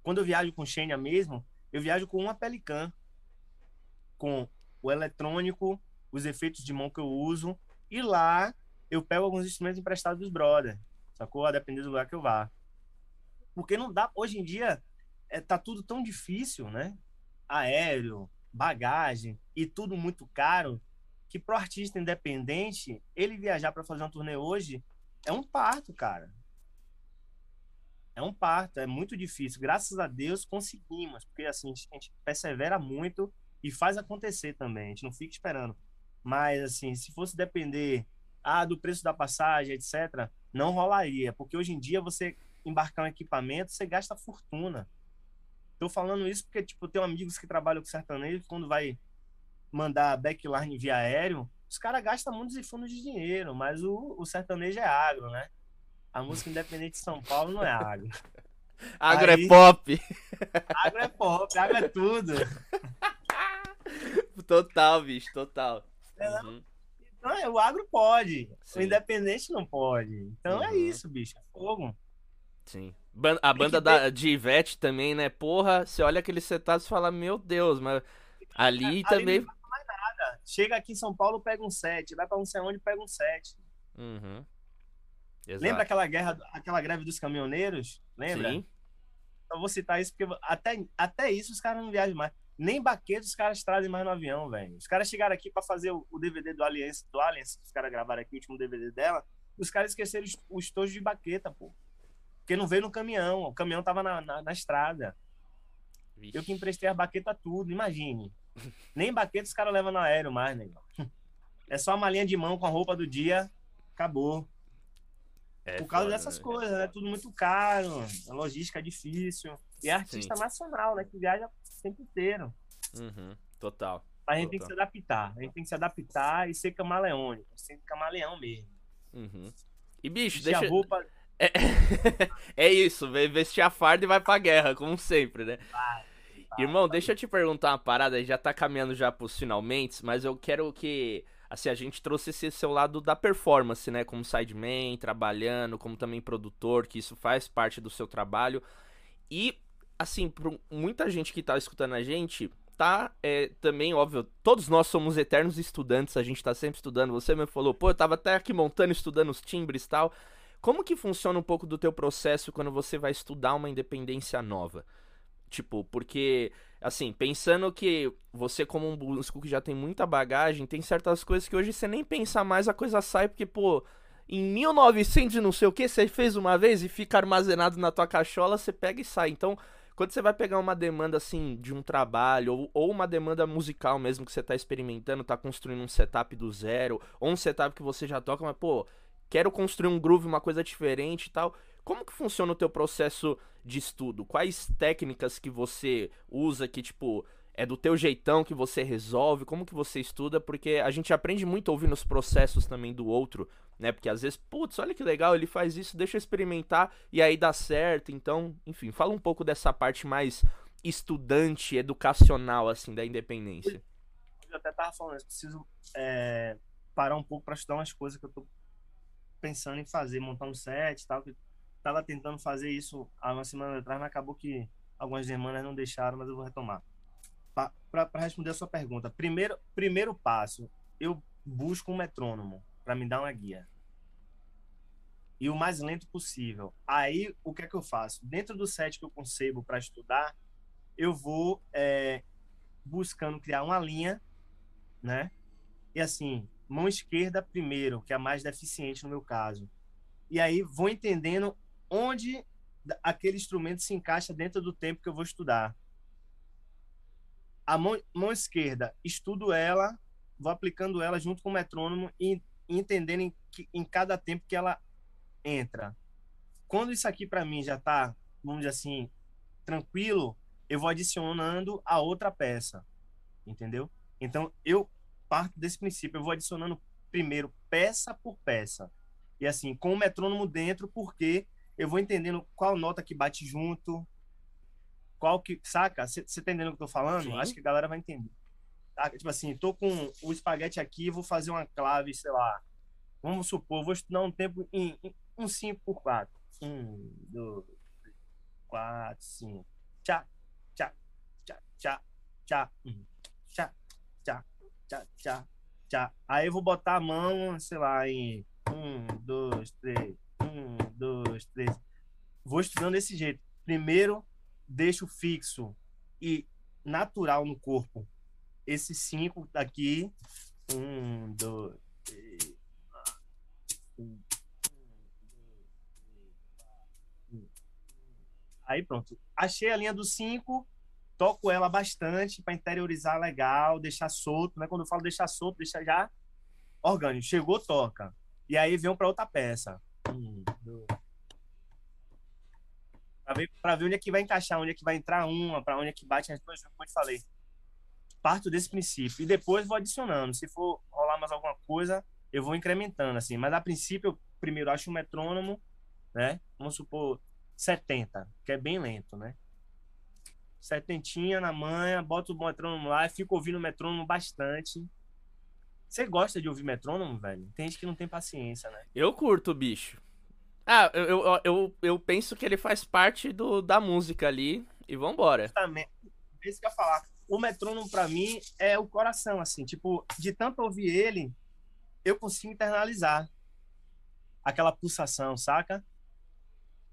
Quando eu viajo com Xenia mesmo, eu viajo com uma Pelican, com o eletrônico, os efeitos de mão que eu uso e lá eu pego alguns instrumentos emprestados dos brother, sacou? A depender do lugar que eu vá. Porque não dá, hoje em dia, é, tá tudo tão difícil, né? Aéreo, bagagem e tudo muito caro, que pro artista independente, ele viajar para fazer uma turnê hoje é um parto, cara. É um parto, é muito difícil. Graças a Deus conseguimos, porque assim, a gente persevera muito e faz acontecer também. A gente não fica esperando. Mas, assim, se fosse depender ah, do preço da passagem, etc., não rolaria. Porque hoje em dia você embarcar um equipamento, você gasta fortuna. Tô falando isso porque, tipo, tenho amigos que trabalham com sertanejo, quando vai mandar backline via aéreo, os caras gastam muitos e fundos de dinheiro, mas o, o sertanejo é agro, né? A música independente de São Paulo não é agro. agro é Aí, é pop. Agro é pop, agro é tudo. total, bicho, total. É, uhum. Então, é, o agro pode, Sim. o independente não pode. Então uhum. é isso, bicho, é fogo. Sim. A banda da, de Ivete também, né? Porra, você olha aquele setup e fala, meu Deus, mas ali, ali também. Não mais nada. Chega aqui em São Paulo, pega um set. Vai pra não sei onde, pega um set. Uhum. Lembra aquela guerra, aquela greve dos caminhoneiros? Lembra? Sim. Então vou citar isso porque até, até isso os caras não viajam mais. Nem baqueta os caras trazem mais no avião, velho. Os caras chegaram aqui para fazer o, o, DVD do Alliance, do Alliance, os caras gravaram aqui o último DVD dela. Os caras esqueceram os, os tojos de baqueta, pô. Porque não veio no caminhão. O caminhão tava na, na, na estrada. Vixe. Eu que emprestei a baqueta tudo, imagine. Nem baqueta os caras levam no aéreo mais, né? É só uma linha de mão com a roupa do dia, acabou. É Por causa foda, dessas né? coisas, né? Tudo muito caro, a logística é difícil. E é artista Sim. nacional, né? Que viaja o tempo inteiro. Uhum, total. A gente total. tem que se adaptar. A gente tem que se adaptar e ser camaleônico. Ser camaleão mesmo. Uhum. E, bicho, deixa... A roupa é, é isso, vestir a farda e vai pra guerra, como sempre, né? Vai, vai, Irmão, vai. deixa eu te perguntar uma parada, já tá caminhando já pros finalmente, mas eu quero que, assim, a gente trouxe esse seu lado da performance, né? Como sideman, trabalhando, como também produtor, que isso faz parte do seu trabalho. E, assim, muita gente que tá escutando a gente, tá é, também, óbvio, todos nós somos eternos estudantes, a gente tá sempre estudando. Você me falou, pô, eu tava até aqui montando, estudando os timbres e tal. Como que funciona um pouco do teu processo quando você vai estudar uma independência nova? Tipo, porque, assim, pensando que você, como um músico que já tem muita bagagem, tem certas coisas que hoje você nem pensa mais, a coisa sai, porque, pô, em 1900 não sei o que, você fez uma vez e fica armazenado na tua cachola, você pega e sai. Então, quando você vai pegar uma demanda, assim, de um trabalho, ou, ou uma demanda musical mesmo que você tá experimentando, tá construindo um setup do zero, ou um setup que você já toca, mas, pô, quero construir um groove, uma coisa diferente e tal. Como que funciona o teu processo de estudo? Quais técnicas que você usa que, tipo, é do teu jeitão que você resolve? Como que você estuda? Porque a gente aprende muito ouvindo os processos também do outro, né? Porque às vezes, putz, olha que legal, ele faz isso, deixa eu experimentar e aí dá certo. Então, enfim, fala um pouco dessa parte mais estudante, educacional, assim, da independência. Eu até tava falando, eu preciso é, parar um pouco para estudar umas coisas que eu tô pensando em fazer, montar um set e tal. Que tava tentando fazer isso há uma semana atrás, mas acabou que algumas semanas não deixaram, mas eu vou retomar. Para responder a sua pergunta, primeiro, primeiro passo, eu busco um metrônomo para me dar uma guia. E o mais lento possível. Aí, o que é que eu faço? Dentro do set que eu concebo para estudar, eu vou é, buscando criar uma linha, né? E assim, mão esquerda primeiro, que é a mais deficiente no meu caso. E aí vou entendendo onde aquele instrumento se encaixa dentro do tempo que eu vou estudar. A mão, mão esquerda, estudo ela, vou aplicando ela junto com o metrônomo e entendendo em, em cada tempo que ela entra. Quando isso aqui para mim já está, vamos dizer assim, tranquilo, eu vou adicionando a outra peça, entendeu? Então eu parto desse princípio. Eu vou adicionando primeiro peça por peça. E assim, com o metrônomo dentro, porque eu vou entendendo qual nota que bate junto, qual que. Saca? Você tá entendendo o que eu tô falando? Sim. Acho que a galera vai entender. Tá? Tipo assim, tô com o espaguete aqui, vou fazer uma clave, sei lá. Vamos supor, vou estudar um tempo em, em um 5 por 4. 1, 2, 3, 4, 5. Tchá, tchá, tchá, tchá, tchá, tchá, tchá, tchá, tchá. Aí eu vou botar a mão, sei lá, em um, dois, três, um, dois, três. Vou estudando desse jeito. Primeiro, deixo fixo e natural no corpo. Esses cinco daqui. Um, dois, três, um, Aí pronto. Achei a linha do 5, toco ela bastante para interiorizar legal, deixar solto, né? Quando eu falo deixar solto, deixar já orgânico. Chegou, toca. E aí vem para outra peça. Um, dois. Pra ver, pra ver onde é que vai encaixar, onde é que vai entrar uma, para onde é que bate as duas, como eu te falei. Parto desse princípio. E depois vou adicionando. Se for rolar mais alguma coisa, eu vou incrementando, assim. Mas a princípio, eu primeiro acho um metrônomo, né? Vamos supor 70, que é bem lento, né? Setentinha na manha, boto o metrônomo lá e fico ouvindo o metrônomo bastante. Você gosta de ouvir metrônomo, velho? Tem gente que não tem paciência, né? Eu curto, bicho. Ah, eu, eu, eu, eu penso que ele faz parte do, da música ali e vambora. Justamente. É isso que eu ia falar. O metrônomo, pra mim, é o coração, assim. Tipo, de tanto ouvir ele, eu consigo internalizar aquela pulsação, saca?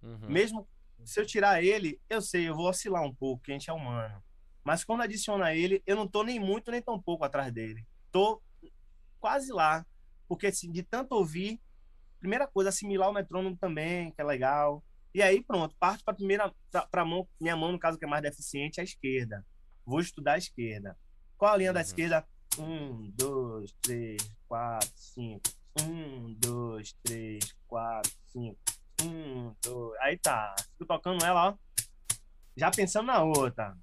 Uhum. Mesmo se eu tirar ele, eu sei, eu vou oscilar um pouco, que a gente é humano. Mas quando adiciona ele, eu não tô nem muito nem tão pouco atrás dele. Tô quase lá. Porque assim, de tanto ouvir, primeira coisa, assimilar o metrônomo também, que é legal. E aí, pronto, parto para primeira para mão, minha mão no caso que é mais deficiente, é a esquerda. Vou estudar a esquerda. Qual a linha uhum. da esquerda? Um, dois, três, quatro, cinco. Um, dois, três, quatro, cinco. Um, dois. Aí tá. Fico tocando ela, ó. Já pensando na outra.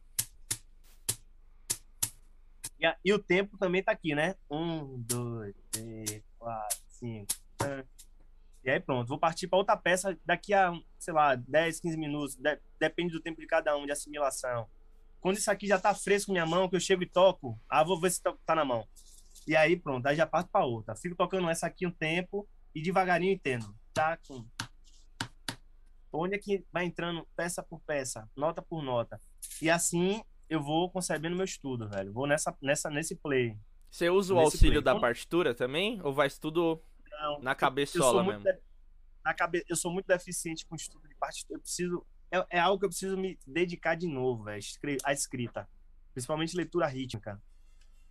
E, a, e o tempo também tá aqui, né? Um, dois, três, quatro, cinco. E aí pronto, vou partir para outra peça daqui a, sei lá, 10, 15 minutos, de, depende do tempo de cada um, de assimilação. Quando isso aqui já tá fresco minha mão, que eu chego e toco, ah, vou ver se tá, tá na mão. E aí pronto, aí já parto para outra. Fico tocando essa aqui um tempo e devagarinho entendo. Tá com onde é que vai entrando peça por peça, nota por nota. E assim eu vou concebendo meu estudo, velho. Vou nessa, nessa, nesse play. Você usa o auxílio play. da partitura também? Ou vai tudo não, na cabeçola mesmo. De... Na cabe... Eu sou muito deficiente com estudo de partitura. Eu preciso. É, é algo que eu preciso me dedicar de novo, velho. A escrita. Principalmente leitura rítmica.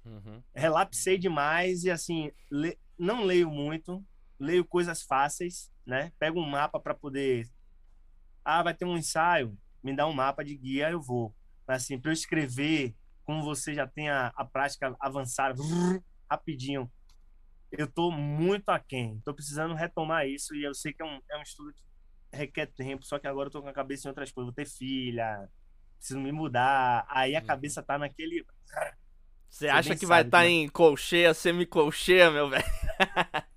Uhum. Relapsei demais e assim, le... não leio muito. Leio coisas fáceis, né? Pego um mapa para poder. Ah, vai ter um ensaio. Me dá um mapa de guia, eu vou. Mas assim, para eu escrever, como você já tem a, a prática avançada, rapidinho, eu tô muito aquém. Tô precisando retomar isso e eu sei que é um, é um estudo que requer tempo, só que agora eu tô com a cabeça em outras coisas. Vou ter filha, preciso me mudar. Aí a uhum. cabeça tá naquele. Você acha que vai estar tá em colcheia, semi-colcheia, meu velho?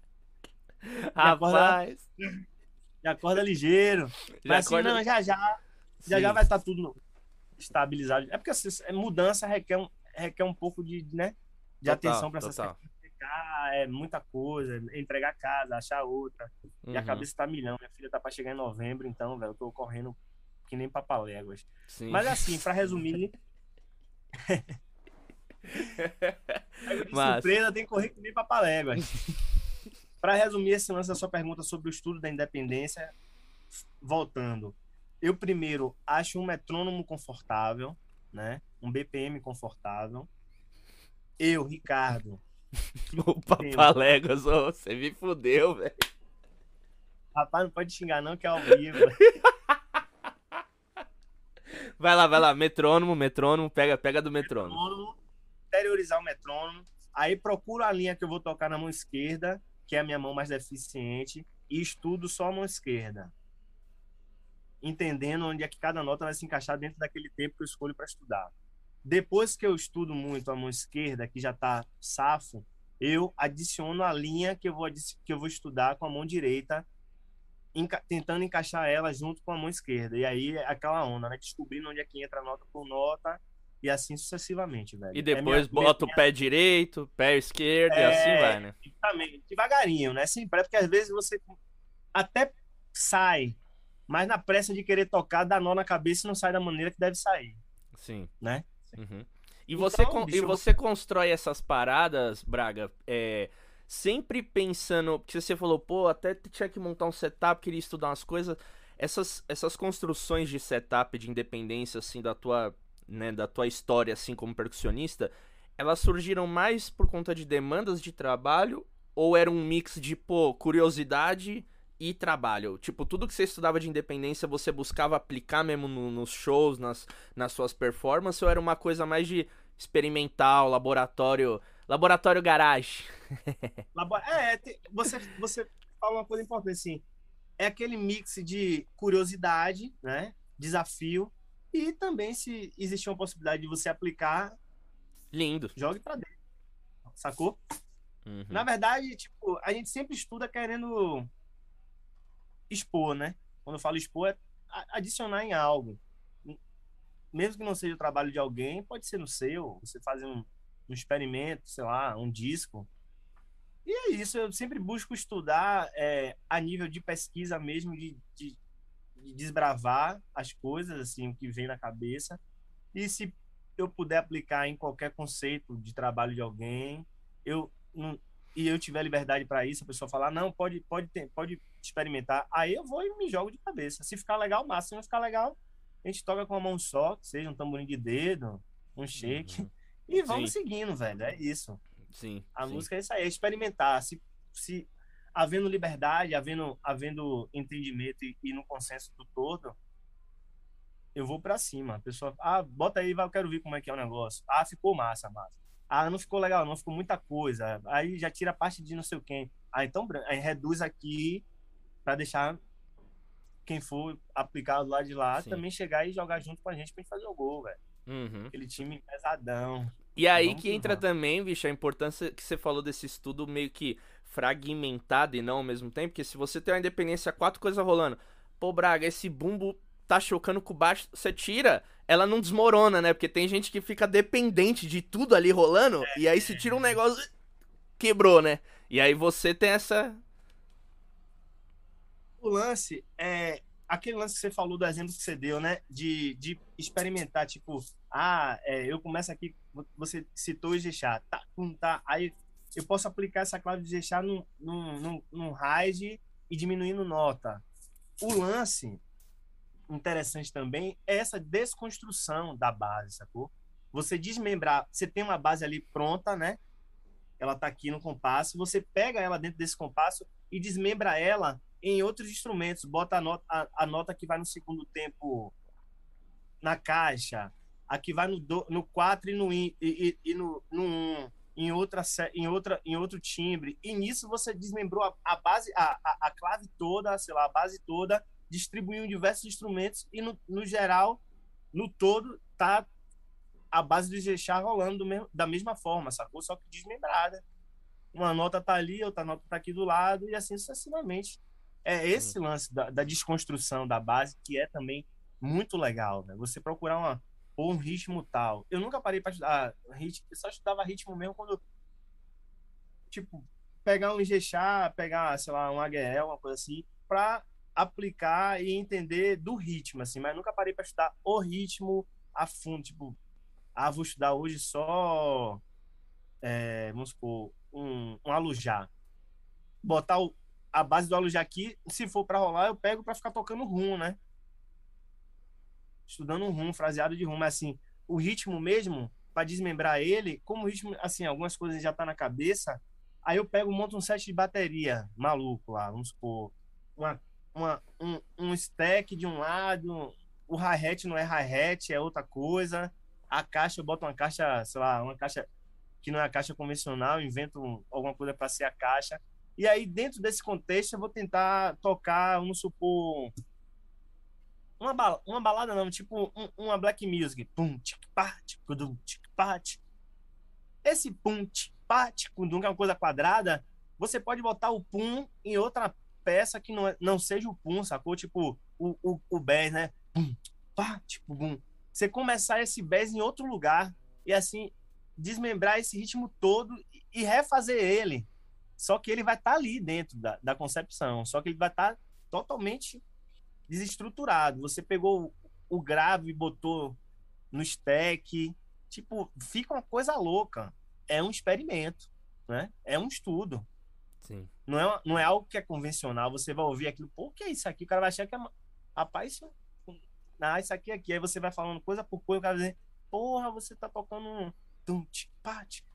Rapaz. Já acorda ligeiro. Já Mas assim, acorda... não, já já. Já já vai estar tá tudo estabilizado. É porque assim, mudança requer um, requer um pouco de, né, de total, atenção para essas coisas é muita coisa, entregar casa, achar outra. Uhum. E a uhum. cabeça tá milhão. Minha filha tá pra chegar em novembro, então, velho, eu tô correndo que nem papaléguas. Sim. Mas assim, para resumir. Mas... surpresa tem que correr que nem papaléguas. para resumir esse lance da sua pergunta sobre o estudo da independência, voltando. Eu primeiro acho um metrônomo confortável, né? Um BPM confortável. Eu, Ricardo, o Papaléguas, oh, você me fudeu, velho. Rapaz, não pode xingar não, que é ao vivo. vai lá, vai lá, metrônomo, metrônomo, pega, pega do metrônomo. metrônomo. Interiorizar o metrônomo. Aí procuro a linha que eu vou tocar na mão esquerda, que é a minha mão mais deficiente, e estudo só a mão esquerda. Entendendo onde é que cada nota vai se encaixar dentro daquele tempo que eu escolho para estudar. Depois que eu estudo muito a mão esquerda, que já está safo, eu adiciono a linha que eu vou, que eu vou estudar com a mão direita, enca tentando encaixar ela junto com a mão esquerda. E aí é aquela onda, né? Descobrindo onde é que entra nota por nota e assim sucessivamente, velho. E é depois é minha, bota minha... o pé direito, pé esquerdo é, e assim vai, né? Exatamente. Devagarinho, né? Sempre, é porque às vezes você até sai, mas na pressa de querer tocar, dá nó na cabeça e não sai da maneira que deve sair. Sim. Né? Uhum. E, então, você, bicho, e você constrói essas paradas, Braga, é, sempre pensando. Porque você falou, pô, até tinha que montar um setup, queria estudar umas coisas. Essas, essas construções de setup, de independência, assim, da tua, né, da tua história, assim, como percussionista, elas surgiram mais por conta de demandas de trabalho ou era um mix de, pô, curiosidade e trabalho? Tipo, tudo que você estudava de independência, você buscava aplicar mesmo no, nos shows, nas, nas suas performances, ou era uma coisa mais de experimental, laboratório, laboratório garagem? é, você, você fala uma coisa importante, assim, é aquele mix de curiosidade, né, desafio, e também se existir uma possibilidade de você aplicar, lindo, jogue para dentro, sacou? Uhum. Na verdade, tipo, a gente sempre estuda querendo expor, né? Quando eu falo expor, é adicionar em algo. Mesmo que não seja o trabalho de alguém, pode ser no seu, você fazer um, um experimento, sei lá, um disco. E é isso, eu sempre busco estudar é, a nível de pesquisa mesmo, de, de, de, desbravar as coisas, assim, o que vem na cabeça. E se eu puder aplicar em qualquer conceito de trabalho de alguém, eu não, e eu tiver liberdade para isso, a pessoa falar, não, pode, pode, ter, pode experimentar, aí eu vou e me jogo de cabeça. Se ficar legal, massa. Se não ficar legal, a gente toca com a mão só, seja um tamborim de dedo, um shake, uhum. e vamos Sim. seguindo, velho. É isso. Sim. A sim. música é isso aí, é experimentar. Se, se havendo liberdade, havendo, havendo entendimento e, e no consenso do todo, eu vou para cima. A pessoa, ah, bota aí, vai, eu quero ver como é que é o negócio. Ah, ficou massa, massa. Ah, não ficou legal, não ficou muita coisa. Aí já tira a parte de não sei o quem. Ah, então aí reduz aqui para deixar quem for aplicado lá de lá Sim. também chegar e jogar junto com a gente pra gente fazer o gol, velho. Uhum. Aquele time pesadão. E aí Vamos que entra também, bicho, a importância que você falou desse estudo meio que fragmentado e não ao mesmo tempo, porque se você tem uma independência, quatro coisas rolando. Pô, Braga, esse bumbo tá chocando com baixo, você tira, ela não desmorona, né? Porque tem gente que fica dependente de tudo ali rolando, é. e aí se tira um negócio, quebrou, né? E aí você tem essa. O lance é aquele lance que você falou do exemplo que você deu, né? De, de experimentar, tipo, ah, é, eu começo aqui, você citou o Ijexá, tá, tá, aí eu posso aplicar essa clave de Ijexá num, num, num, num RAID e diminuindo nota. O lance interessante também é essa desconstrução da base, sacou? Você desmembrar, você tem uma base ali pronta, né? Ela tá aqui no compasso, você pega ela dentro desse compasso e desmembra ela em outros instrumentos, bota a nota, a, a nota que vai no segundo tempo na caixa, a que vai no, no 4 e no, e, e, e no, no 1, em outra, em, outra, em outro timbre. E nisso você desmembrou a, a base, a, a, a clave toda, sei lá, a base toda, distribuíam diversos instrumentos e, no, no geral, no todo, tá a base do Gechá rolando mesmo, da mesma forma, sacou? Só que desmembrada. Uma nota tá ali, outra nota tá aqui do lado, e assim sucessivamente. É esse lance da, da desconstrução da base que é também muito legal, né? Você procurar uma, ou um ritmo tal. Eu nunca parei para estudar ritmo, eu só estudava ritmo mesmo quando tipo pegar um Ijexá, pegar, sei lá, um AGL, uma coisa assim, para aplicar e entender do ritmo, assim, mas nunca parei para estudar o ritmo a fundo, tipo, ah, vou estudar hoje só, é, vamos supor, um, um alujá. Botar o, a base do alujá aqui, se for para rolar, eu pego para ficar tocando rum, né? Estudando um fraseado de rum, mas assim, o ritmo mesmo, para desmembrar ele, como o ritmo, assim, algumas coisas já tá na cabeça, aí eu pego, monto um set de bateria maluco lá, vamos supor, uma uma, um, um stack de um lado, o hi-hat não é hi-hat, é outra coisa. A caixa, eu boto uma caixa, sei lá, uma caixa que não é a caixa convencional, invento alguma coisa para ser a caixa. E aí, dentro desse contexto, eu vou tentar tocar, vamos supor, uma, uma balada não, tipo um, uma black music. Pum, tic, pá, tic, tic. Esse pum, tic, tic, que é uma coisa quadrada, você pode botar o pum em outra peça que não, é, não seja o pum, sacou? Tipo, o, o, o bass, né? Pum. Você começar esse bass em outro lugar e assim desmembrar esse ritmo todo e refazer ele. Só que ele vai estar tá ali dentro da, da concepção, só que ele vai estar tá totalmente desestruturado. Você pegou o grave e botou no stack, tipo, fica uma coisa louca. É um experimento, né? É um estudo. Sim. Não é, não é algo que é convencional. Você vai ouvir aquilo, pô, o que é isso aqui? O cara vai achar que é. Rapaz, isso, ah, isso aqui, aqui. Aí você vai falando coisa por coisa, o cara vai dizer, porra, você tá tocando um.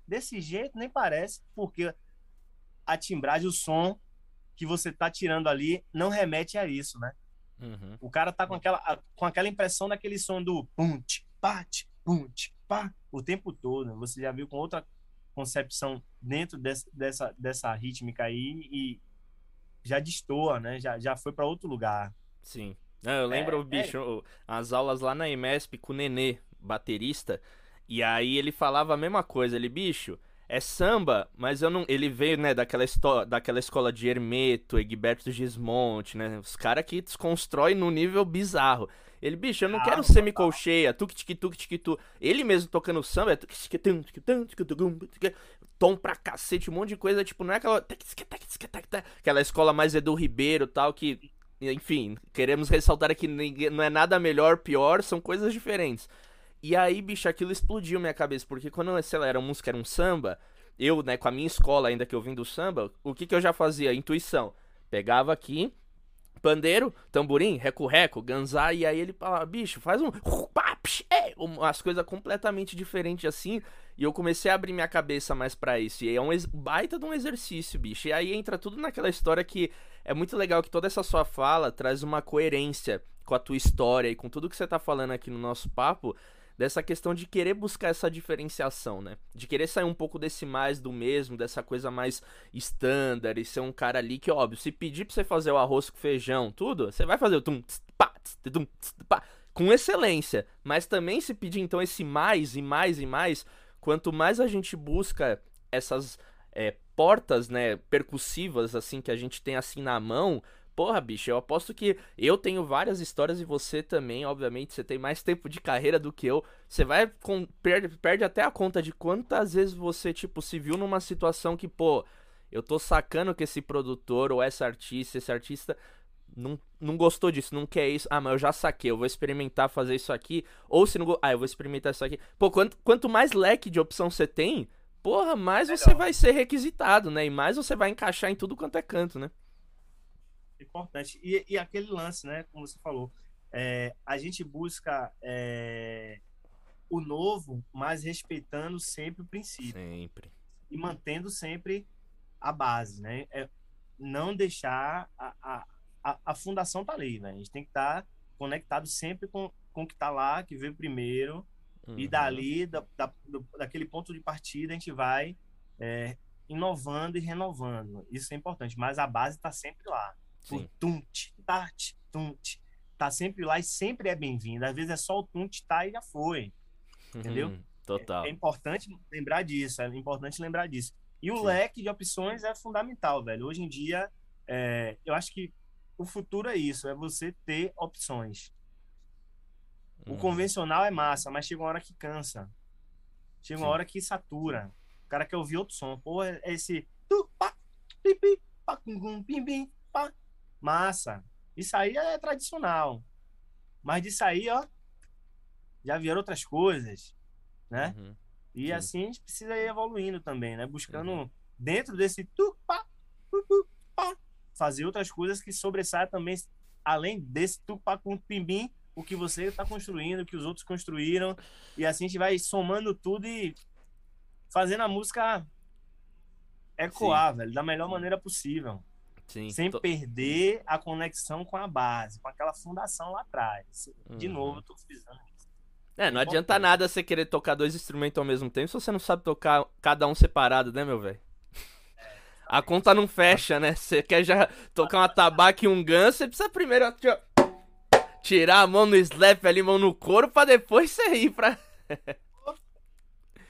Desse jeito nem parece, porque a timbragem, o som que você tá tirando ali não remete a isso, né? Uhum. O cara tá com aquela, com aquela impressão daquele som do punch, pat, punch, pá, o tempo todo. Você já viu com outra concepção dentro dessa, dessa, dessa rítmica aí e já destoa, né? Já, já foi para outro lugar. Sim. eu lembro, é, bicho, é... as aulas lá na EMESP com o Nenê, baterista, e aí ele falava a mesma coisa, ele, bicho, é samba, mas eu não. Ele veio, né, daquela, daquela escola de Hermeto, Egberto Gismonte, né? Os caras que desconstrói no nível bizarro. Ele, bicho, eu não ah, quero semicolcheia, tuk tuk tuk tuk tu. Ele mesmo tocando samba, é tom pra cacete, um monte de coisa, tipo, não é aquela aquela escola mais Edu Ribeiro, tal que enfim, queremos ressaltar aqui não é nada melhor, pior, são coisas diferentes. E aí, bicho, aquilo explodiu minha cabeça, porque quando, sei lá, era música, era um samba, eu, né, com a minha escola ainda que eu vim do samba, o que que eu já fazia? Intuição. Pegava aqui, pandeiro, tamborim, reco-reco, ganzá, e aí ele falava, bicho, faz um... É, as coisas completamente diferentes assim, e eu comecei a abrir minha cabeça mais para isso, e é um baita de um exercício, bicho, e aí entra tudo naquela história que é muito legal que toda essa sua fala traz uma coerência com a tua história e com tudo que você tá falando aqui no nosso papo, dessa questão de querer buscar essa diferenciação, né? De querer sair um pouco desse mais do mesmo, dessa coisa mais standard e ser um cara ali que, óbvio, se pedir pra você fazer o arroz com feijão, tudo, você vai fazer o tum, tss, pá, tss, tum, tss, pá, com excelência. Mas também se pedir então esse mais e mais e mais, quanto mais a gente busca essas é, portas, né, percussivas assim que a gente tem assim na mão, Porra, bicho, eu aposto que eu tenho várias histórias e você também, obviamente, você tem mais tempo de carreira do que eu. Você vai com, perde, perde até a conta de quantas vezes você, tipo, se viu numa situação que, pô, eu tô sacando que esse produtor ou essa artista, esse artista não, não gostou disso, não quer isso. Ah, mas eu já saquei, eu vou experimentar fazer isso aqui. Ou se não. Ah, eu vou experimentar isso aqui. Pô, quanto, quanto mais leque de opção você tem, porra, mais Legal. você vai ser requisitado, né? E mais você vai encaixar em tudo quanto é canto, né? Importante. E, e aquele lance, né, como você falou, é, a gente busca é, o novo, mas respeitando sempre o princípio. Sempre. E mantendo sempre a base, né? É, não deixar a, a, a, fundação tá ali, né? A gente tem que estar tá conectado sempre com, com o que tá lá, que veio primeiro, uhum. e dali, da, da, daquele ponto de partida, a gente vai é, inovando e renovando. Isso é importante, mas a base está sempre lá. Sim. tunt, tart, tunt. Tá sempre lá e sempre é bem-vindo. Às vezes é só o tunt, tá e já foi. Entendeu? Uhum, total. É, é, importante lembrar disso, é importante lembrar disso. E o Sim. leque de opções é fundamental, velho. Hoje em dia, é, eu acho que o futuro é isso, é você ter opções. O uhum. convencional é massa, mas chega uma hora que cansa. Chega uma Sim. hora que satura. O cara quer ouvir outro som. Pô, é esse. Tu, pá, pipi, pá, pim, pim, pá. Massa. Isso aí é tradicional. Mas disso aí, ó, já vieram outras coisas, né? Uhum. E Sim. assim a gente precisa ir evoluindo também, né? Buscando uhum. dentro desse tupá, tupá, fazer outras coisas que sobressaiam também, além desse tupá com pimbim, o que você está construindo, o que os outros construíram. E assim a gente vai somando tudo e fazendo a música ecoar, Sim. velho, da melhor maneira possível. Sim, sem tô... perder a conexão com a base, com aquela fundação lá atrás. De uhum. novo, eu tô frisando isso. É, não é adianta nada você querer tocar dois instrumentos ao mesmo tempo se você não sabe tocar cada um separado, né, meu velho? É, a conta não fecha, né? Você quer já tocar uma tabaca e um ganso, você precisa primeiro tirar a mão no slap ali, mão no couro, pra depois você ir pra.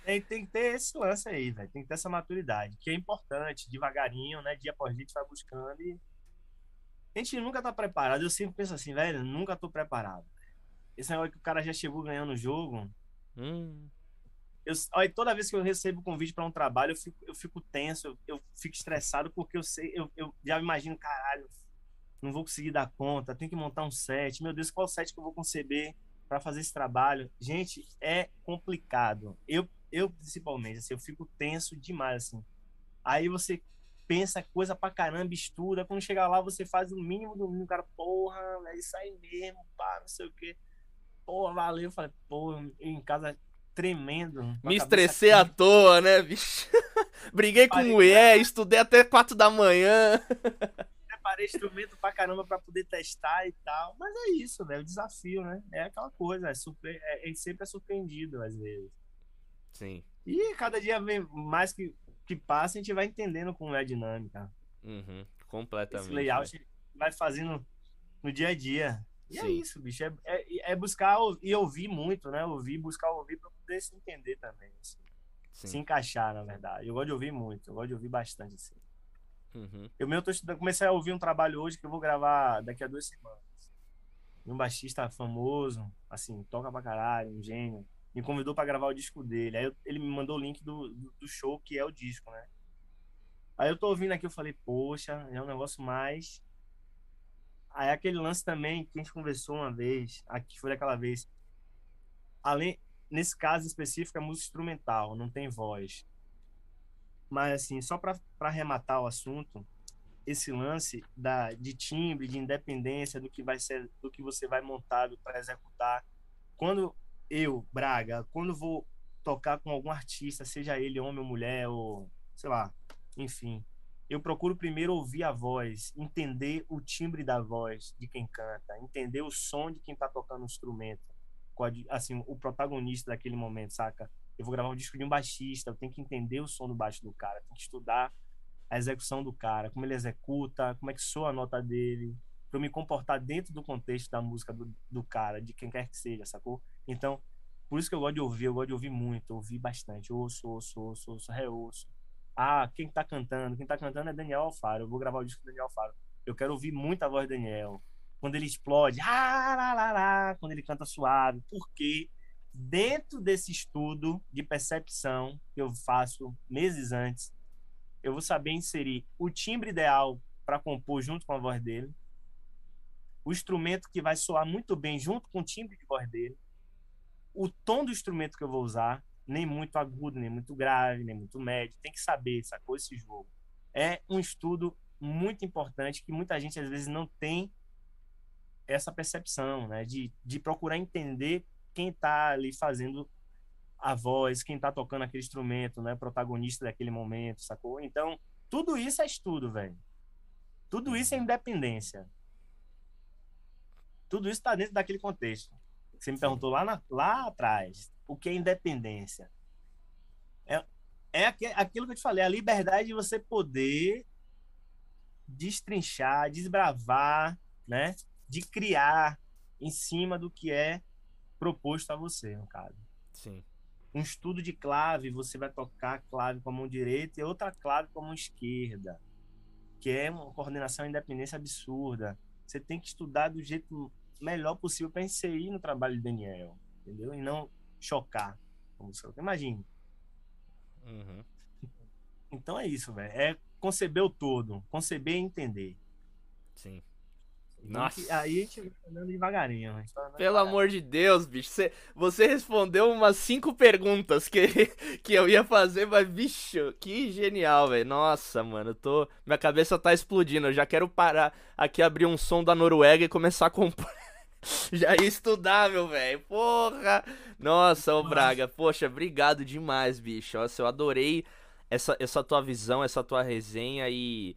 tem, tem que ter esse lance aí, velho. Tem que ter essa maturidade, que é importante, devagarinho, né? Dia após dia, a gente vai buscando e. A gente nunca tá preparado. Eu sempre penso assim, velho, nunca tô preparado. Esse negócio que o cara já chegou ganhando o jogo. Hum. Eu, olha, toda vez que eu recebo convite para um trabalho, eu fico, eu fico tenso, eu, eu, fico estressado, porque eu sei, eu, eu já imagino, caralho, não vou conseguir dar conta, tenho que montar um set. Meu Deus, qual set que eu vou conceber para fazer esse trabalho? Gente, é complicado. Eu eu principalmente, assim, eu fico tenso demais, assim. Aí você pensa coisa pra caramba, estuda, quando chegar lá você faz o mínimo do mínimo, cara, porra, é isso aí mesmo, pá, não sei o quê. Porra, valeu, eu falei, porra, em casa tremendo. Me estressei aqui. à toa, né, bicho? Briguei com mulher, estudei até quatro da manhã. Preparei instrumento pra caramba pra poder testar e tal. Mas é isso, velho. O desafio, né? É aquela coisa. É, surpre... é, é sempre é surpreendido, às vezes. Sim. E cada dia mais que, que passa, a gente vai entendendo como é a dinâmica. Uhum, completamente. Esse layout véio. vai fazendo no dia a dia. E é Sim. é isso, bicho. É, é, é, buscar e ouvir muito, né? Ouvir, buscar ouvir pra poder se entender também. Assim. Se encaixar, na verdade. Eu gosto de ouvir muito. Eu gosto de ouvir bastante, assim. Uhum. Eu mesmo tô estudando, comecei a ouvir um trabalho hoje que eu vou gravar daqui a duas semanas. Um baixista famoso, assim, toca pra caralho, um gênio. Me convidou para gravar o disco dele. Aí eu, ele me mandou o link do, do, do, show, que é o disco, né? Aí eu tô ouvindo aqui, eu falei, poxa, é um negócio mais Aí aquele lance também que a gente conversou uma vez, aqui foi daquela vez. Além, nesse caso específico, é música instrumental, não tem voz. Mas assim, só para arrematar o assunto, esse lance da de timbre, de independência do que vai ser, do que você vai montado para executar. Quando eu, Braga, quando vou tocar com algum artista, seja ele homem ou mulher ou sei lá, enfim, eu procuro primeiro ouvir a voz, entender o timbre da voz de quem canta, entender o som de quem está tocando o instrumento, assim, o protagonista daquele momento, saca? Eu vou gravar um disco de um baixista, eu tenho que entender o som do baixo do cara, tenho que estudar a execução do cara, como ele executa, como é que soa a nota dele, para me comportar dentro do contexto da música do, do cara, de quem quer que seja, sacou? Então, por isso que eu gosto de ouvir, eu gosto de ouvir muito, ouvir bastante, ouço, ouço, ouço, ouço, reouço ah, quem tá cantando? Quem tá cantando é Daniel Alfaro. Eu vou gravar o disco do Daniel Alfaro. Eu quero ouvir muito a voz do Daniel. Quando ele explode, ah, lá, lá, lá, quando ele canta suave. Porque dentro desse estudo de percepção que eu faço meses antes, eu vou saber inserir o timbre ideal para compor junto com a voz dele, o instrumento que vai soar muito bem junto com o timbre de voz dele, o tom do instrumento que eu vou usar, nem muito agudo, nem muito grave, nem muito médio. Tem que saber, sacou esse jogo. É um estudo muito importante que muita gente às vezes não tem essa percepção, né? De, de procurar entender quem está ali fazendo a voz, quem está tocando aquele instrumento, né? Protagonista daquele momento, sacou? Então, tudo isso é estudo, velho. Tudo isso é independência. Tudo isso está dentro daquele contexto. Você me perguntou lá, na, lá atrás o que é independência. É, é aquilo que eu te falei, a liberdade de você poder destrinchar, desbravar, né? De criar em cima do que é proposto a você, no caso. Sim. Um estudo de clave, você vai tocar a clave com a mão direita e outra clave com a mão esquerda, que é uma coordenação e independência absurda. Você tem que estudar do jeito melhor possível para inserir no trabalho de Daniel, entendeu? E não chocar. Como você imagine. Uhum. Então é isso, velho. É conceber o todo, conceber e entender. Sim. Então, Nossa. Aí a gente vai andando devagarinho. Andando Pelo devagarinho. amor de Deus, bicho. Você, você respondeu umas cinco perguntas que, que eu ia fazer, mas, bicho, que genial, velho. Nossa, mano, eu tô. Minha cabeça tá explodindo. Eu já quero parar aqui, abrir um som da Noruega e começar a comprar. Já ia estudar, meu velho. Porra! Nossa, ô Braga. Poxa, obrigado demais, bicho. Nossa, eu adorei essa, essa tua visão, essa tua resenha e.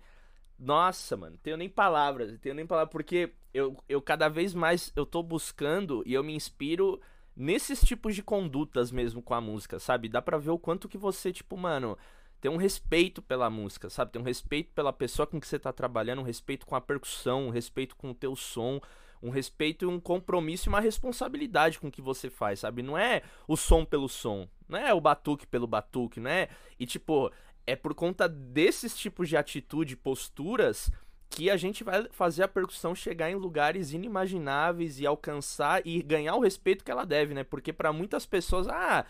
Nossa, mano, tenho nem palavras, tenho nem palavras, porque eu, eu cada vez mais eu tô buscando e eu me inspiro nesses tipos de condutas mesmo com a música, sabe? Dá pra ver o quanto que você, tipo, mano, tem um respeito pela música, sabe? Tem um respeito pela pessoa com que você tá trabalhando, um respeito com a percussão, um respeito com o teu som, um respeito, um compromisso e uma responsabilidade com o que você faz, sabe? Não é o som pelo som, não é o batuque pelo batuque, não é? E tipo, é por conta desses tipos de atitude, posturas que a gente vai fazer a percussão chegar em lugares inimagináveis e alcançar e ganhar o respeito que ela deve, né? Porque para muitas pessoas, ah,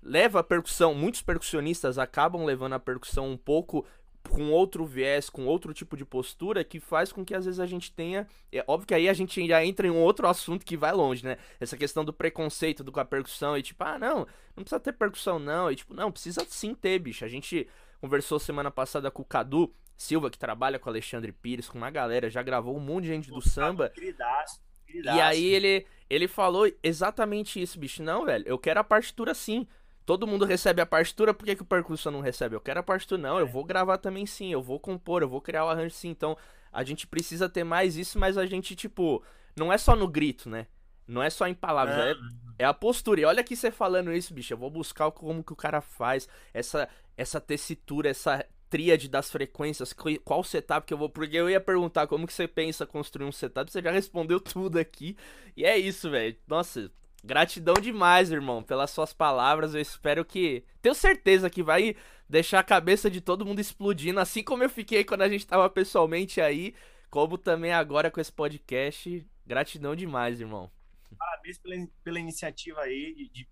leva a percussão, muitos percussionistas acabam levando a percussão um pouco com outro viés, com outro tipo de postura, que faz com que às vezes a gente tenha. É óbvio que aí a gente já entra em um outro assunto que vai longe, né? Essa questão do preconceito do, com a percussão, e tipo, ah, não, não precisa ter percussão, não. E tipo, não, precisa sim ter, bicho. A gente conversou semana passada com o Cadu Silva, que trabalha com o Alexandre Pires, com uma galera, já gravou um monte de gente do samba. Queridaço, queridaço. E aí ele, ele falou exatamente isso, bicho. Não, velho, eu quero a partitura sim. Todo mundo recebe a partitura, por que, que o percussão não recebe? Eu quero a partitura, não, eu vou gravar também sim, eu vou compor, eu vou criar o arranjo sim. Então, a gente precisa ter mais isso, mas a gente, tipo, não é só no grito, né? Não é só em palavras, é, é, a postura. E olha aqui você falando isso, bicho. Eu vou buscar como que o cara faz essa, essa tessitura, essa tríade das frequências, qual setup que eu vou. Porque eu ia perguntar como que você pensa construir um setup, você já respondeu tudo aqui. E é isso, velho. Nossa, gratidão demais, irmão, pelas suas palavras. Eu espero que. Tenho certeza que vai deixar a cabeça de todo mundo explodindo, assim como eu fiquei quando a gente tava pessoalmente aí, como também agora com esse podcast. Gratidão demais, irmão. Parabéns pela, pela iniciativa aí de, de,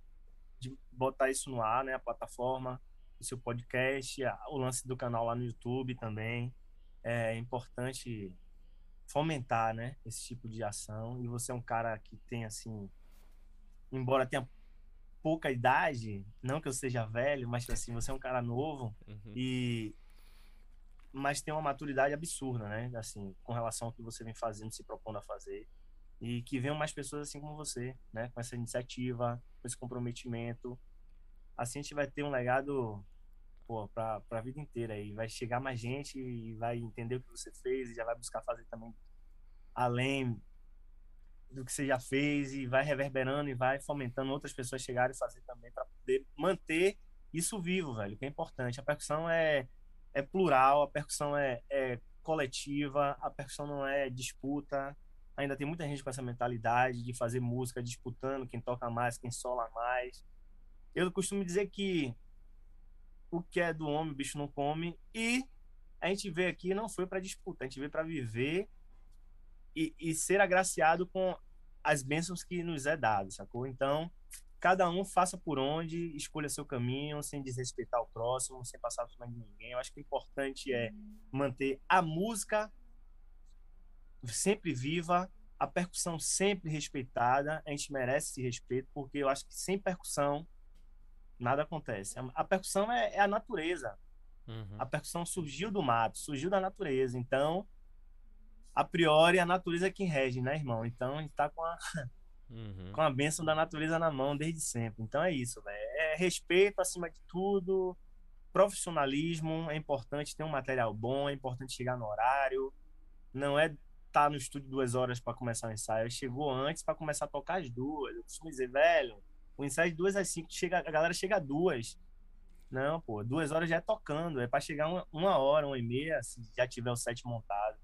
de botar isso no ar, né? A plataforma o seu podcast, o lance do canal lá no YouTube também. É importante fomentar, né, esse tipo de ação. E você é um cara que tem assim, embora tenha pouca idade, não que eu seja velho, mas assim, você é um cara novo uhum. e mas tem uma maturidade absurda, né? Assim, com relação ao que você vem fazendo, se propondo a fazer. E que venham mais pessoas assim como você, né? Com essa iniciativa, com esse comprometimento. Assim a gente vai ter um legado pô, pra, pra vida inteira. E vai chegar mais gente e vai entender o que você fez e já vai buscar fazer também além do que você já fez e vai reverberando e vai fomentando outras pessoas chegarem e fazer também para poder manter isso vivo, velho, que é importante. A percussão é, é plural, a percussão é, é coletiva, a percussão não é disputa. Ainda tem muita gente com essa mentalidade de fazer música disputando quem toca mais, quem sola mais. Eu costumo dizer que o que é do homem, o bicho não come. E a gente veio aqui não foi para disputa, a gente veio para viver e, e, ser agraciado com as bênçãos que nos é dado, sacou? Então, cada um faça por onde, escolha seu caminho, sem desrespeitar o próximo, sem passar por cima de ninguém. Eu acho que o importante é manter a música sempre viva, a percussão sempre respeitada. A gente merece esse respeito, porque eu acho que sem percussão nada acontece. A, percussão é, é a natureza. Uhum. A percussão surgiu do mato, surgiu da natureza. Então, a priori, a natureza é quem rege, né, irmão? Então, a gente tá com a, uhum. com a bênção da natureza na mão desde sempre. Então, é isso, velho. É respeito acima de tudo, profissionalismo. É importante ter um material bom, é importante chegar no horário. Não é estar tá no estúdio duas horas para começar o ensaio. Chegou antes para começar a tocar as duas. Eu costumo dizer, velho o ensaio de duas às cinco, chega, a galera chega duas. Não, pô, duas horas já é tocando. É para chegar uma, uma, hora, uma e meia, se já tiver o set montado.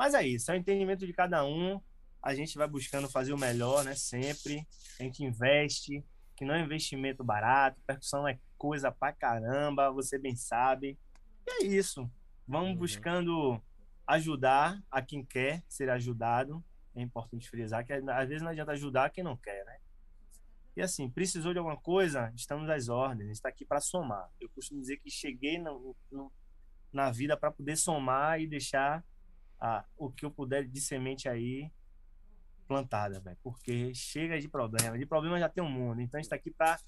Mas é isso, é o entendimento de cada um. A gente vai buscando fazer o melhor, né? Sempre. A gente investe, que não é investimento barato. Percussão é coisa pra caramba, você bem sabe. E é isso. Vamos uhum. buscando ajudar a quem quer ser ajudado. É importante frisar que às vezes não adianta ajudar quem não quer, né? E assim, precisou de alguma coisa, estamos às ordens, está aqui para somar. Eu costumo dizer que cheguei no, no, na vida para poder somar e deixar ah, o que eu puder de semente aí plantada, velho. Porque chega de problema. De problema já tem um mundo. Então a gente está aqui para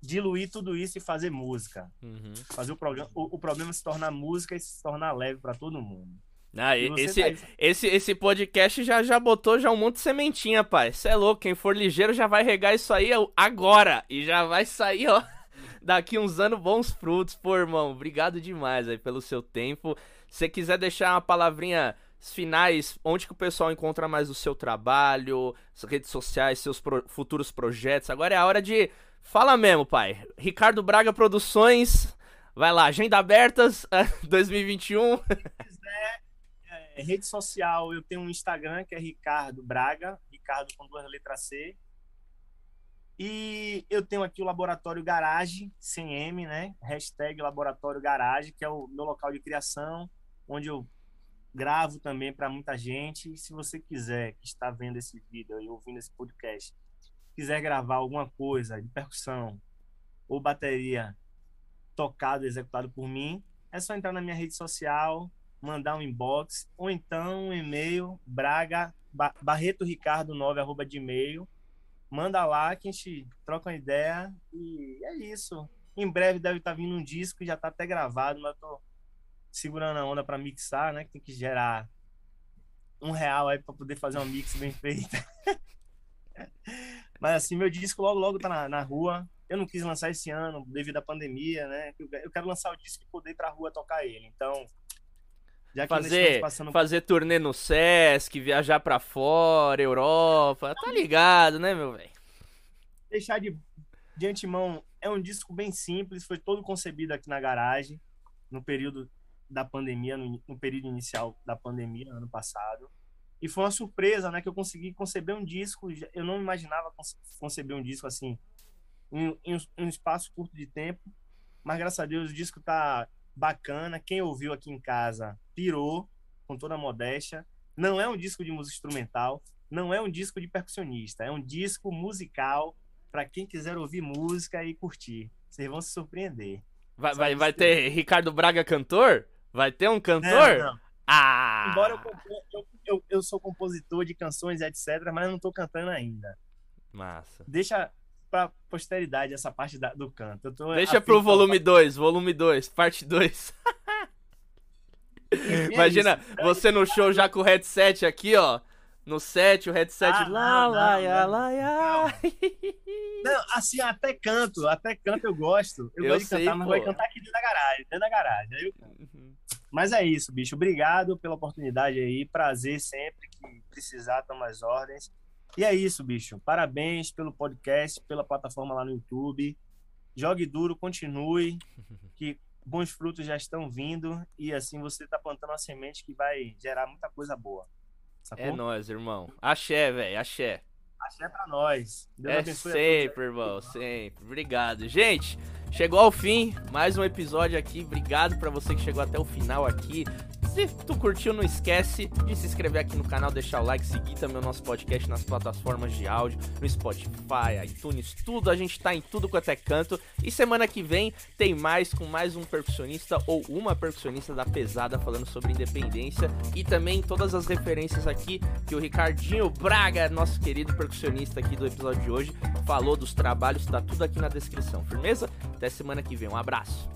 diluir tudo isso e fazer música. Uhum. Fazer o, programa, o, o problema se tornar música e se tornar leve para todo mundo. Ah, esse, tá esse, esse podcast já, já botou já um monte de sementinha, pai. Você é louco, quem for ligeiro já vai regar isso aí agora. E já vai sair, ó, daqui uns anos bons frutos. Pô, irmão, obrigado demais aí pelo seu tempo. Se você quiser deixar uma palavrinha finais, onde que o pessoal encontra mais o seu trabalho, suas redes sociais, seus pro, futuros projetos. Agora é a hora de... Fala mesmo, pai. Ricardo Braga Produções... Vai lá, agenda abertas 2021. É, rede social, eu tenho um Instagram que é Ricardo Braga, Ricardo com duas letras C. E eu tenho aqui o Laboratório Garage, sem M, né? Hashtag Laboratório Garage, que é o meu local de criação, onde eu gravo também para muita gente. E se você quiser, que está vendo esse vídeo e ouvindo esse podcast, quiser gravar alguma coisa de percussão ou bateria tocado, executado por mim, é só entrar na minha rede social, mandar um inbox ou então um e-mail braga barreto ricardo 9 arroba de e-mail manda lá que a gente troca uma ideia e é isso em breve deve estar tá vindo um disco já está até gravado mas eu tô segurando a onda para mixar né? Que tem que gerar um real aí para poder fazer uma mix bem feita. Mas assim meu disco logo logo tá na, na rua. Eu não quis lançar esse ano devido à pandemia né? Eu quero lançar o disco e poder ir para rua tocar ele. Então Já que fazer, passando... fazer turnê no Sesc, viajar pra fora, Europa. Tá ligado, né, meu velho? Deixar de, de antemão, é um disco bem simples, foi todo concebido aqui na garagem, no período da pandemia, no, no período inicial da pandemia, ano passado. E foi uma surpresa, né, que eu consegui conceber um disco, eu não imaginava conceber um disco assim, em, em um espaço curto de tempo, mas graças a Deus o disco tá bacana. Quem ouviu aqui em casa pirou, com toda a modéstia. Não é um disco de música instrumental, não é um disco de percussionista, é um disco musical para quem quiser ouvir música e curtir. Vocês vão se surpreender. Vai, vai, vai ter Ricardo Braga cantor? Vai ter um cantor? Não, não. Ah! Embora eu, eu, eu, sou compositor de canções, etc., mas eu não estou cantando ainda. Massa. Deixa pra posteridade essa parte da, do canto. Deixa pro volume 2, volume 2, parte 2. Imagina é você no show já com o headset aqui, ó. No set, o headset ah, lá, lá, lá, lá, lá. Não, assim, até canto, até canto eu gosto. Eu, eu gosto de sei, cantar, mas vou cantar aqui dentro da garagem, dentro da garagem. Eu... Uhum. Mas é isso, bicho. Obrigado pela oportunidade aí. Prazer sempre que precisar, tomar as ordens. E é isso, bicho. Parabéns pelo podcast, pela plataforma lá no YouTube. Jogue duro, continue, que bons frutos já estão vindo e assim você está plantando uma semente que vai gerar muita coisa boa. Sacou? É nóis, irmão. Axé, velho, axé. Axé pra nós. Deus é sempre, irmão, sempre. Obrigado. Gente, chegou ao fim, mais um episódio aqui. Obrigado para você que chegou até o final aqui. Se tu curtiu, não esquece de se inscrever aqui no canal, deixar o like, seguir também o nosso podcast nas plataformas de áudio, no Spotify, iTunes, tudo. A gente tá em tudo quanto é canto. E semana que vem tem mais com mais um percussionista ou uma percussionista da pesada falando sobre independência e também todas as referências aqui que o Ricardinho Braga, nosso querido percussionista aqui do episódio de hoje, falou dos trabalhos, tá tudo aqui na descrição. Firmeza? Até semana que vem. Um abraço.